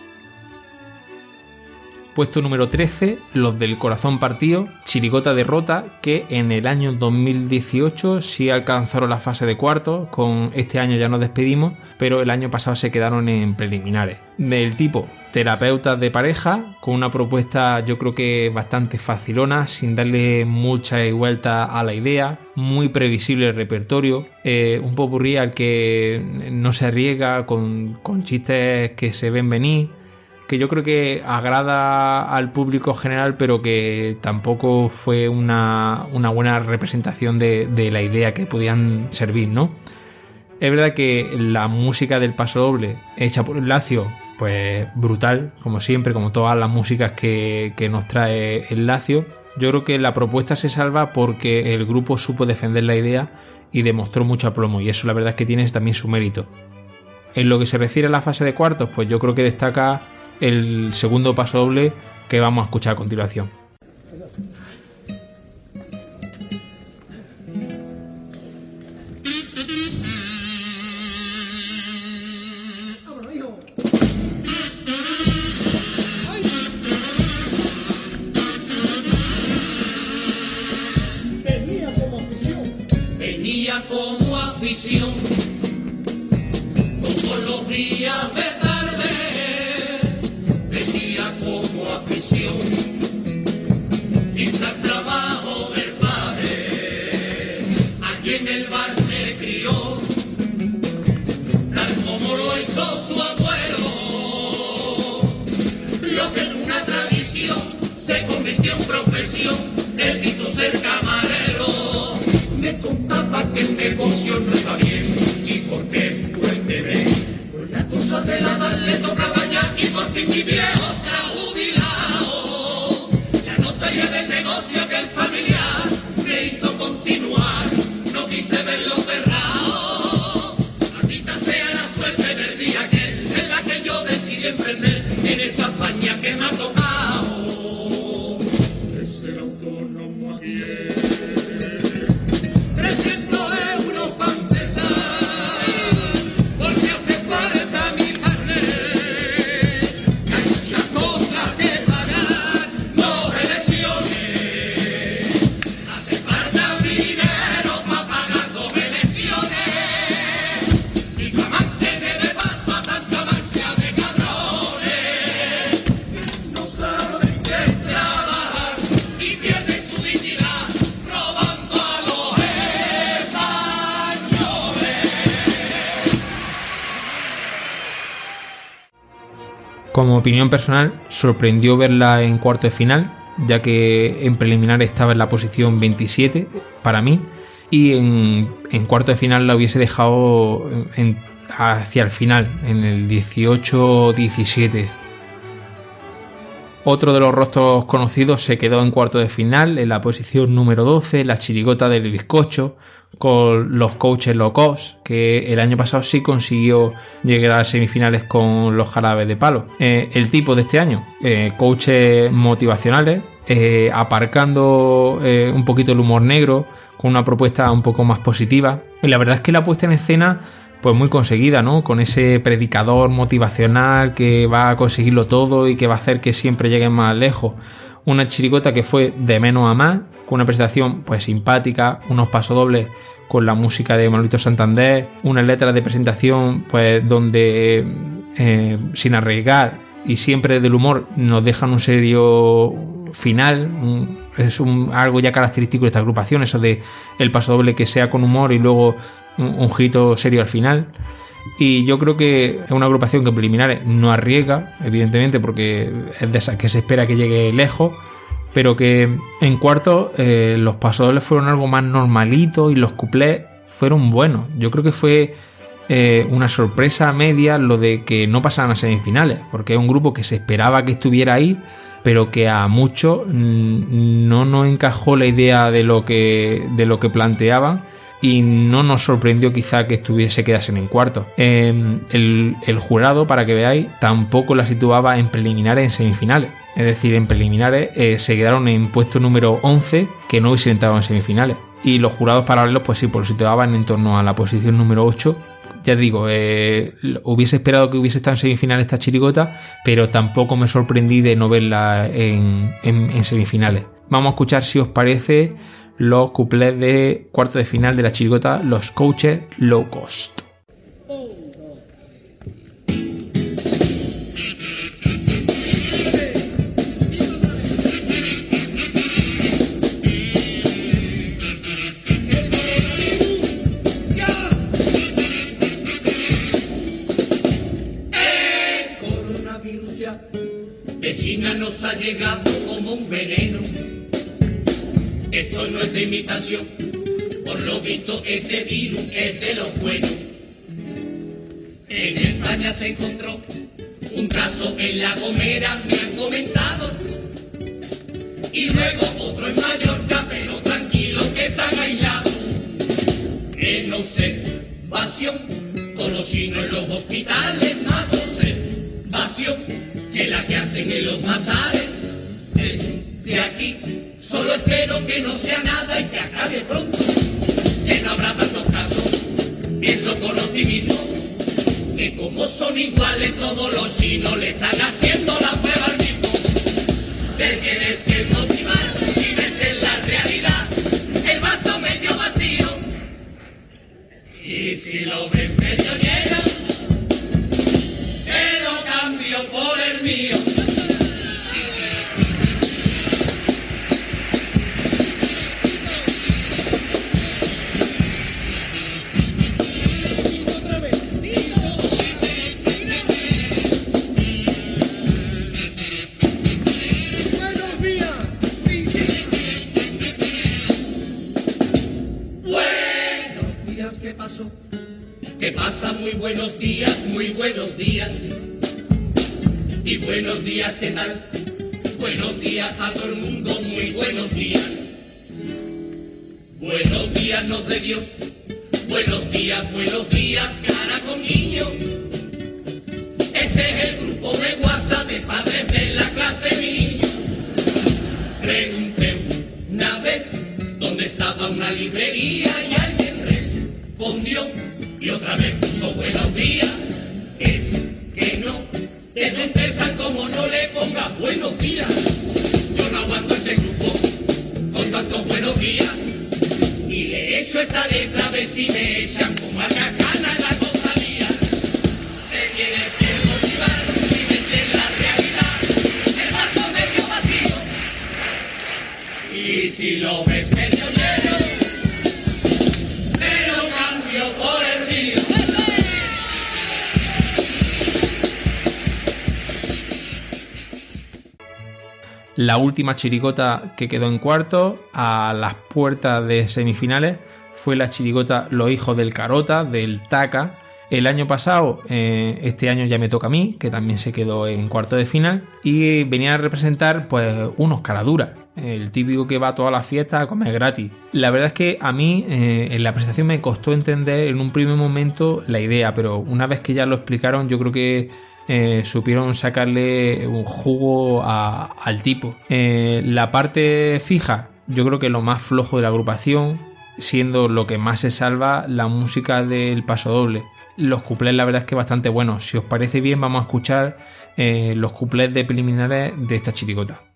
Puesto número 13, los del corazón partido, Chirigota derrota, que en el año 2018 sí alcanzaron la fase de cuartos, con este año ya nos despedimos, pero el año pasado se quedaron en preliminares. Del tipo terapeutas de pareja, con una propuesta yo creo que bastante facilona, sin darle mucha vuelta a la idea, muy previsible el repertorio, eh, un popurrí al que no se arriesga con, con chistes que se ven venir, que yo creo que agrada al público general, pero que tampoco fue una, una buena representación de, la idea que podían servir, ¿no? Es verdad que la música del paso doble, hecha por el Lacio, pues brutal, como siempre, como todas las músicas que, que nos trae el Lacio. Yo creo que la propuesta se salva porque el grupo supo defender la idea y demostró mucho aplomo, y eso la verdad es que tiene también su mérito. En lo que se refiere a la fase de cuartos, pues yo creo que destaca el segundo paso doble que vamos a escuchar a continuación. Como opinión personal, sorprendió verla en cuarto de final, ya que en preliminar estaba en la posición 27 para mí, y en, cuarto de final la hubiese dejado en- hacia el final, en el 18-17. Otro de los rostros conocidos se quedó en cuarto de final, en la posición número 12, la chirigota del bizcocho, con los coaches locos, que el año pasado sí consiguió llegar a semifinales con los jarabes de palo. Eh, el tipo de este año, eh, coaches motivacionales, eh, aparcando un poquito el humor negro, con una propuesta un poco más positiva. Y la verdad es que la puesta en escena pues muy conseguida, ¿no? Con ese predicador motivacional que va a conseguirlo todo y que va a hacer que siempre lleguen más lejos. Una chirigota que fue de menos a más, con una presentación pues simpática, unos pasodobles con la música de Manolito Santander, unas letras de presentación pues donde eh, sin arriesgar y siempre del humor nos dejan un serio final. es un, algo ya característico de esta agrupación, eso de el paso doble que sea con humor y luego un, grito serio al final. Y yo creo que es una agrupación que en preliminares no arriesga, evidentemente, porque es de esas que se espera que llegue lejos, pero que en cuarto eh, los pasodobles fueron algo más normalito y los cuplés fueron buenos. Yo creo que fue eh, una sorpresa media lo de que no pasaran a semifinales, porque es un grupo que se esperaba que estuviera ahí, pero que a muchos mm, no nos encajó la idea de lo que, de lo que planteaban y no nos sorprendió quizá que estuviese quedasen en cuarto. Em, el, jurado, para que veáis, tampoco la situaba en preliminares en semifinales. Es decir, en preliminares eh, se quedaron en puesto número 11 que no hubiesen entrado en semifinales. Y los jurados paralelos, pues sí, pues lo situaban en torno a la posición número 8 ya digo, eh, hubiese esperado que hubiese estado en semifinales esta chirigota, pero tampoco me sorprendí de no verla en, semifinales. Vamos a escuchar si os parece los cuplés de cuarto de final de la chirigota, los coaches low cost. nos ha llegado como un veneno. Esto no es de imitación, por lo visto este virus es de los buenos. En España se encontró un caso en La Gomera, me han comentado. Y luego otro en Mallorca, pero tranquilos que están aislados. En observación, con los chinos en los hospitales, más observación que la que hacen en los bazares es de aquí. Solo espero que no sea nada y que acabe pronto, que no habrá tantos casos. Pienso con optimismo que como son iguales todos los chinos le están haciendo la prueba al mismo. Te tienes que motivar si ves en la realidad el vaso medio vacío. Y si lo ves medio lleno, Muy buenos días, muy buenos días. Y buenos días, ¿qué tal? Buenos días a todo el mundo, muy buenos días. Buenos días nos de Dios. Buenos días, buenos días, cara con niño. Ese es el grupo de WhatsApp de padres de la clase, mi niño. Pregunté una vez dónde estaba una librería y alguien respondió y otra vez puso buenos días. Es que no te contestan como no le ponga buenos días. Yo no aguanto ese grupo con tantos buenos días. Y le echo esta letra a ver si me echan con marca La última chirigota que quedó en cuarto, a las puertas de semifinales, fue la chirigota Los hijos del Carota, del Taca. El año pasado, eh, este año ya me toca a mí, que también se quedó en cuarto de final, y venía a representar pues unos caraduras, el típico que va a todas las fiestas a comer gratis. La verdad es que a mí eh, en la presentación me costó entender en un primer momento la idea, pero una vez que ya lo explicaron yo creo que eh, supieron sacarle un jugo al tipo. Eh, la parte fija, yo creo que lo más flojo de la agrupación, siendo lo que más se salva la música del paso doble. Los cuplés la verdad es que bastante buenos. Si os parece bien vamos a escuchar eh, los cuplés de preliminares de esta chirigota.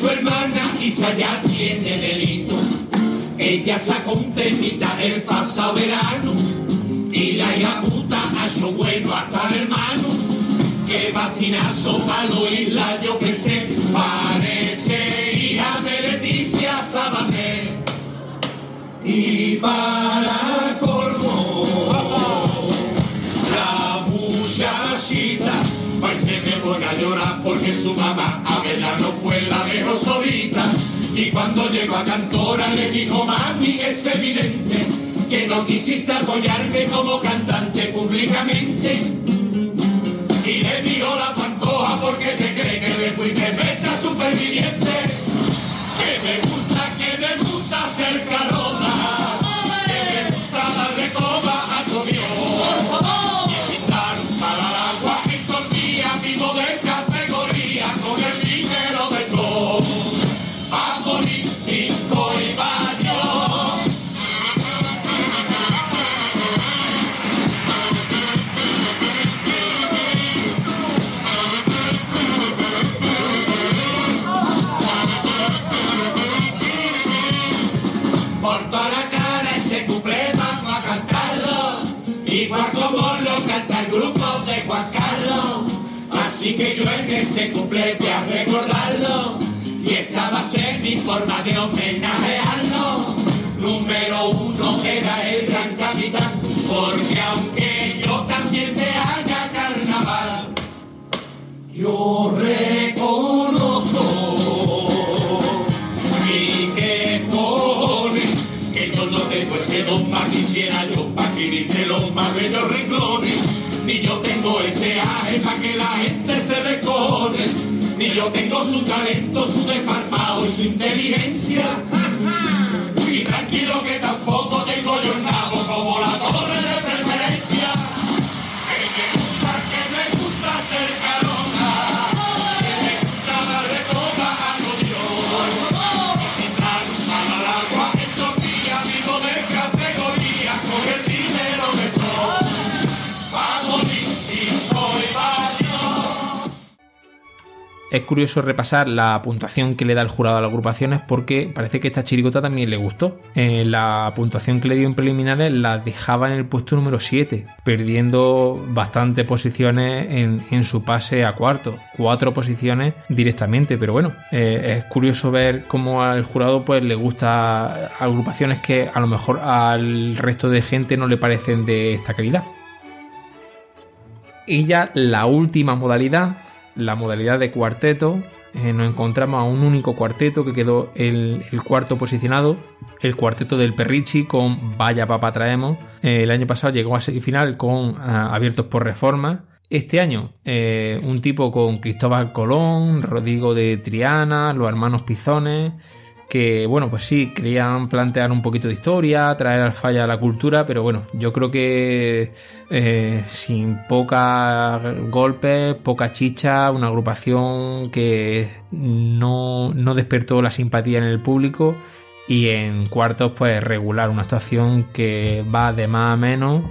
Su hermana Isa ya tiene delito. Ella sacó un temita el pasado verano y la hija puta a su bueno hasta el hermano. Que bastinazo palo isla yo que sé, parece hija de Leticia Sabater. Y para colmo, la muchachita pues se me pone a llorar su mamá a verla no fue la dejó solita. Y cuando llegó a Cantora le dijo, mami, es evidente que no quisiste apoyarme como cantante públicamente. Y le dio la pantoja porque te cree que le fuiste mesa superviviente. Que me gusta, que me gusta ser carota. Que yo en este cuplé voy a recordarlo. Y esta va a ser mi forma de homenajearlo. Número uno era el gran capitán porque aunque yo también te haga carnaval yo reconozco y que cojones, que yo no tengo ese don más quisiera yo pa' escribirte ese aje pa' que la gente se descojones, ni yo tengo su talento, su desparpado y su inteligencia. Y tranquilo que tampoco tengo yo Es curioso repasar la puntuación que le da el jurado a las agrupaciones porque parece que esta chirigota también le gustó. Eh, la puntuación que le dio en preliminares la dejaba en el puesto número 7, perdiendo bastantes posiciones en, su pase a cuarto. Cuatro posiciones directamente, pero bueno, eh, es curioso ver cómo al jurado pues le gusta agrupaciones que a lo mejor al resto de gente no le parecen de esta calidad. Y ya la última modalidad, la modalidad de cuarteto, eh, nos encontramos a un único cuarteto que quedó el, el cuarto posicionado, el cuarteto del Perrichi con Vaya Papa Traemos. Eh, el año pasado llegó a semifinal con ah, Abiertos por Reforma. Este año, eh, un tipo con Cristóbal Colón, Rodrigo de Triana, los hermanos Pizones, que bueno, pues sí, querían plantear un poquito de historia, traer al falla a la cultura, pero bueno, yo creo que eh, sin poca golpes, poca chicha, una agrupación que no, no despertó la simpatía en el público y en cuartos pues regular, una actuación que va de más a menos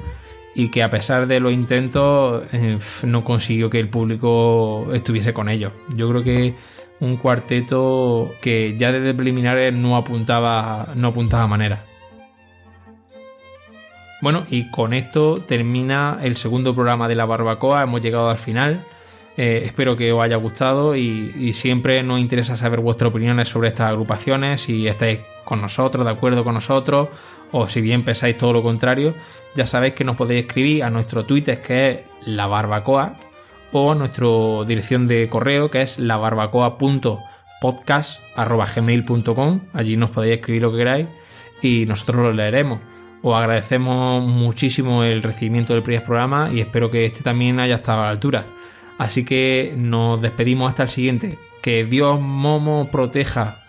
y que a pesar de los intentos eh, no consiguió que el público estuviese con ellos. Yo creo que un cuarteto que ya desde preliminares no apuntaba, no apuntaba manera. Bueno, y con esto termina el segundo programa de la barbacoa. Hemos llegado al final. Eh, espero que os haya gustado y, y, siempre nos interesa saber vuestras opiniones sobre estas agrupaciones, si estáis con nosotros, de acuerdo con nosotros, o si bien pensáis todo lo contrario, ya sabéis que nos podéis escribir a nuestro Twitter que es la barbacoa o nuestra dirección de correo que es labarbacoa.podcast.gmail.com allí nos podéis escribir lo que queráis y nosotros lo leeremos. Os agradecemos muchísimo el recibimiento del primer programa y espero que este también haya estado a la altura. Así que nos despedimos hasta el siguiente. Que Dios Momo proteja